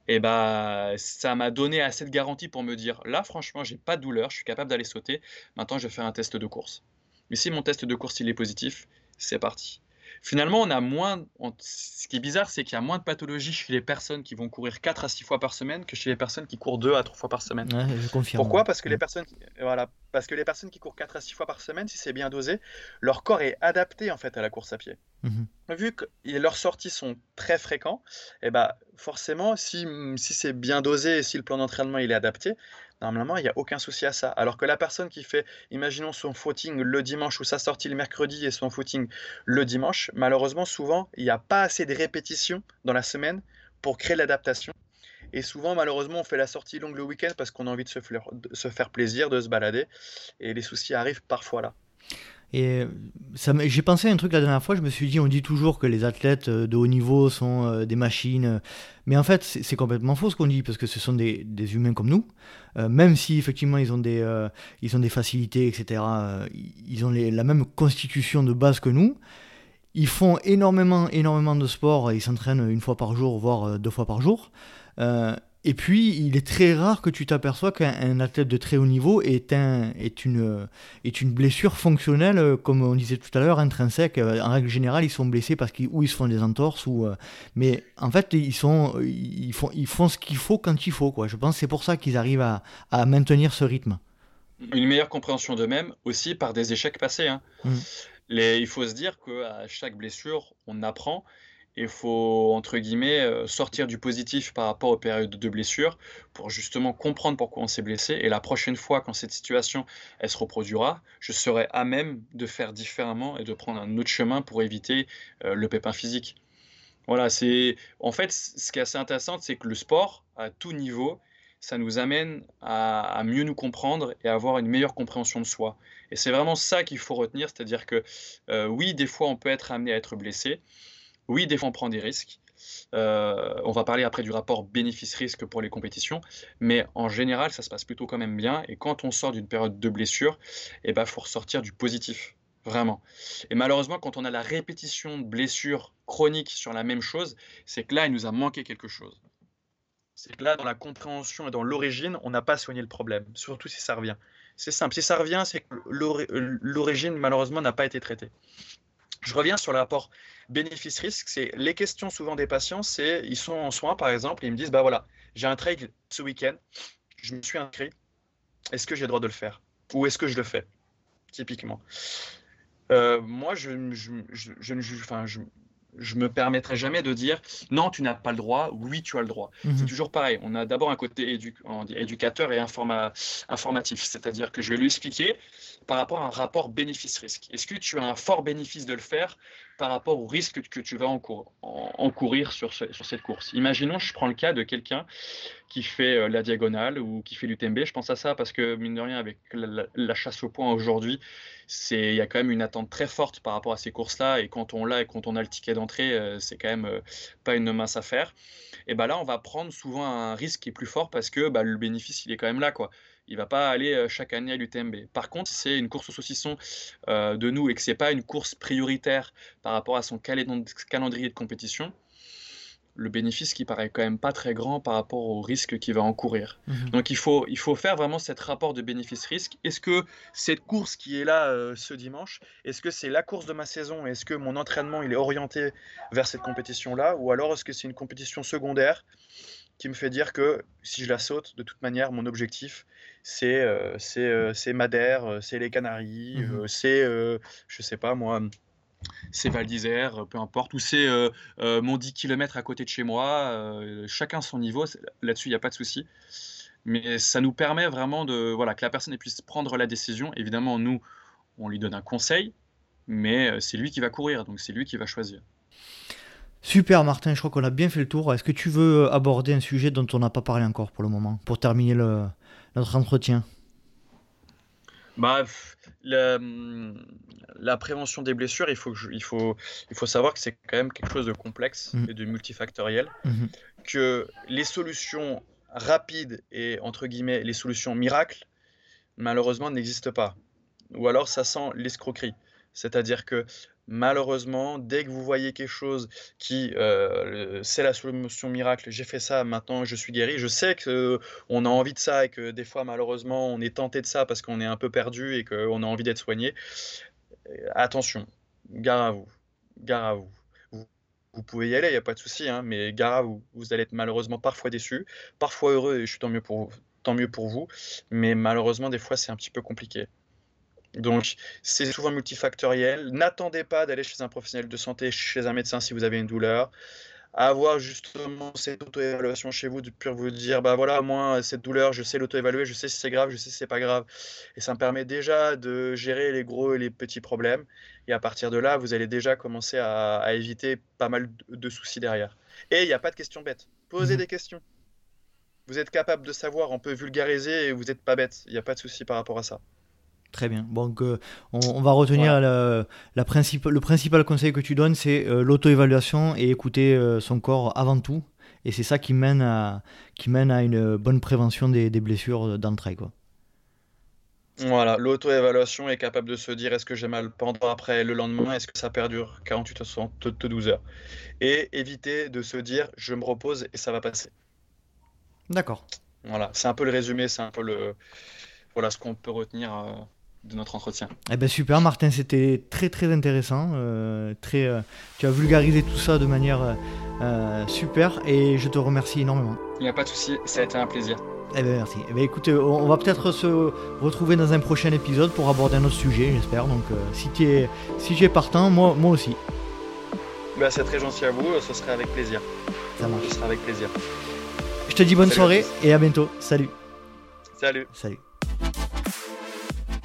Et bah, ça m'a donné assez de garantie pour me dire là, franchement, j'ai pas de douleur, je suis capable d'aller sauter. Maintenant, je vais faire un test de course. Mais si mon test de course il est positif, c'est parti. Finalement, on a moins. ce qui est bizarre, c'est qu'il y a moins de pathologies chez les personnes qui vont courir 4 à 6 fois par semaine que chez les personnes qui courent 2 à 3 fois par semaine. je confirme. Pourquoi? Parce que les personnes, voilà, parce que les personnes qui courent 4 à 6 fois par semaine, si c'est bien dosé, leur corps est adapté en fait à la course à pied. Mhm. Vu que leurs sorties sont très fréquents, et eh ben, forcément, si, si c'est bien dosé et si le plan d'entraînement il est adapté, normalement, il n'y a aucun souci à ça. Alors que la personne qui fait, imaginons son footing le dimanche ou sa sortie le mercredi et son footing le dimanche, malheureusement, souvent, il n'y a pas assez de répétitions dans la semaine pour créer l'adaptation. Et souvent, malheureusement, on fait la sortie longue le week-end parce qu'on a envie de se, faire plaisir, de se balader. Et les soucis arrivent parfois là. Et j'ai pensé à un truc la dernière fois, je me suis dit, on dit toujours que les athlètes euh, de haut niveau sont euh, des machines, mais en fait c'est complètement faux ce qu'on dit, parce que ce sont des, humains comme nous, euh, même si effectivement ils ont des, ils ont des facilités, etc., ils ont la même constitution de base que nous, ils font énormément, énormément de sport, ils s'entraînent une fois par jour, voire deux fois par jour. Et puis, il est très rare que tu t'aperçois qu'un athlète de très haut niveau est, un, est, une, est une blessure fonctionnelle, comme on disait tout à l'heure, intrinsèque. En règle générale, ils sont blessés parce qu'ils ils se font des entorses. Ou, euh, mais en fait, ils, sont, ils, font, ils font ce qu'il faut quand il faut. Quoi. Je pense que c'est pour ça qu'ils arrivent à, à, maintenir ce rythme. Une meilleure compréhension d'eux-mêmes aussi par des échecs passés. Hein. Mmh. Les, il faut se dire qu'à chaque blessure, on apprend il faut, entre guillemets, euh, sortir du positif par rapport aux périodes de blessure pour justement comprendre pourquoi on s'est blessé. Et la prochaine fois, quand cette situation elle se reproduira, je serai à même de faire différemment et de prendre un autre chemin pour éviter euh, le pépin physique. Voilà, c'est en fait ce qui est assez intéressant, c'est que le sport à tout niveau, ça nous amène à, mieux nous comprendre et à avoir une meilleure compréhension de soi. Et c'est vraiment ça qu'il faut retenir, c'est-à-dire que euh, oui, des fois on peut être amené à être blessé, oui, des fois on prend des risques. Euh, on va parler après du rapport bénéfice-risque pour les compétitions, mais en général, ça se passe plutôt quand même bien. Et quand on sort d'une période de blessure, il eh ben, faut ressortir du positif, vraiment. Et malheureusement, quand on a la répétition de blessures chroniques sur la même chose, c'est que là, il nous a manqué quelque chose. C'est que là, dans la compréhension et dans l'origine, on n'a pas soigné le problème, surtout si ça revient. C'est simple, si ça revient, c'est que l'origine, malheureusement, n'a pas été traitée. Je reviens sur le rapport bénéfice-risque. C'est les questions souvent des patients, c'est ils sont en soins par exemple, et ils me disent bah voilà, j'ai un trail ce week-end, je me suis inscrit, est-ce que j'ai le droit de le faire? Ou est-ce que je le fais typiquement? Euh, moi, je, ne juge, je me permettrai jamais de dire non, tu n'as pas le droit, oui, tu as le droit. C'est mhm. toujours pareil. On a d'abord un côté éducateur et informatif, c'est-à-dire que je vais lui expliquer par rapport à un rapport bénéfice-risque. Est-ce que tu as un fort bénéfice de le faire par rapport au risque que tu vas encourir sur, cette course Imaginons, je prends le cas de quelqu'un qui fait euh, la diagonale ou qui fait l'UTMB. Je pense à ça parce que, mine de rien, avec la, chasse au point aujourd'hui, il y a quand même une attente très forte par rapport à ces courses-là. Et quand on l'a et quand on a le ticket d'entrée, euh, c'est quand même euh, pas une mince affaire. Et bah là, on va prendre souvent un risque qui est plus fort parce que bah, le bénéfice, il est quand même là. quoi il va pas aller chaque année à l'UTMB. Par contre, si c'est une course au saucisson de nous et que c'est pas une course prioritaire par rapport à son calendrier de compétition, le bénéfice qui paraît quand même pas très grand par rapport au risque qu'il va encourir. Mhm. Donc il faut, il faut faire vraiment cet rapport de bénéfice-risque. Est-ce que cette course qui est là euh, ce dimanche, est-ce que c'est la course de ma saison Est-ce que mon entraînement il est orienté vers cette compétition-là? Ou alors est-ce que c'est une compétition secondaire qui me fait dire que si je la saute, de toute manière, mon objectif, c'est euh, euh, Madère, c'est les Canaries, mhm. c'est, je sais pas moi, c'est Val d'Isère, peu importe, ou c'est euh, euh, mon 10 km à côté de chez moi, euh, chacun son niveau, là-dessus il n'y a pas de souci. Mais ça nous permet vraiment de, voilà, que la personne puisse prendre la décision. Évidemment, nous, on lui donne un conseil, mais c'est lui qui va courir, donc c'est lui qui va choisir. Super Martin, je crois qu'on a bien fait le tour. Est-ce que tu veux aborder un sujet dont on n'a pas parlé encore pour le moment, pour terminer notre entretien? Bah, hum, la, prévention des blessures, il faut, il faut, il faut savoir que c'est quand même quelque chose de complexe mmh. et de multifactoriel. Mmh. Que les solutions rapides et entre guillemets les solutions miracles, malheureusement, n'existent pas. Ou alors ça sent l'escroquerie. C'est-à-dire que Malheureusement, dès que vous voyez quelque chose qui, euh, c'est la solution miracle, j'ai fait ça, maintenant je suis guéri. Je sais que on a envie de ça et que des fois, malheureusement, on est tenté de ça parce qu'on est un peu perdu et qu'on a envie d'être soigné. Attention, gare à vous, gare à vous. Vous, pouvez y aller, il n'y a pas de souci, hein, mais gare à vous. Vous allez être malheureusement parfois déçu, parfois heureux et je suis tant mieux pour tant mieux pour vous, mais malheureusement des fois c'est un petit peu compliqué. Donc, c'est souvent multifactoriel. N'attendez pas d'aller chez un professionnel de santé, chez un médecin si vous avez une douleur. Avoir justement cette auto-évaluation chez vous, de pour vous dire, bah voilà, moi, cette douleur, je sais l'auto-évaluer, je sais si c'est grave, je sais si c'est pas grave. Et ça me permet déjà de gérer les gros et les petits problèmes. Et à partir de là, vous allez déjà commencer à, éviter pas mal de soucis derrière. Et il n'y a pas de questions bêtes. Posez mmh des questions. Vous êtes capable de savoir, on peut vulgariser et vous n'êtes pas bête. Il n'y a pas de souci par rapport à ça. Très bien. Donc, euh, on, va retenir la, le principal conseil que tu donnes, c'est euh, l'auto-évaluation et écouter euh, son corps avant tout. Et c'est ça qui mène à, qui mène à une bonne prévention des, blessures d'entrailles. Quoi. Voilà, l'auto-évaluation est capable de se dire est-ce que j'ai mal pendant, après, le lendemain, est-ce que ça perdure 48 heures, 12 heures? Et éviter de se dire je me repose et ça va passer. D'accord. Voilà, c'est un peu le résumé, c'est un peu le voilà ce qu'on peut retenir de notre entretien. Eh ben super Martin, c'était très très intéressant. Euh, très, euh, tu as vulgarisé tout ça de manière euh, super et je te remercie énormément. Il n'y a pas de souci, ça a été un plaisir. Eh ben merci. Eh ben écoute, on va peut-être se retrouver dans un prochain épisode pour aborder un autre sujet, j'espère. Donc si tu es, si es partant, moi, moi aussi. Ben, c'est très gentil à vous, ce serait avec plaisir. Ça marche. Ce sera avec plaisir. Je te dis bonne soirée et à bientôt. Salut. Salut. Salut.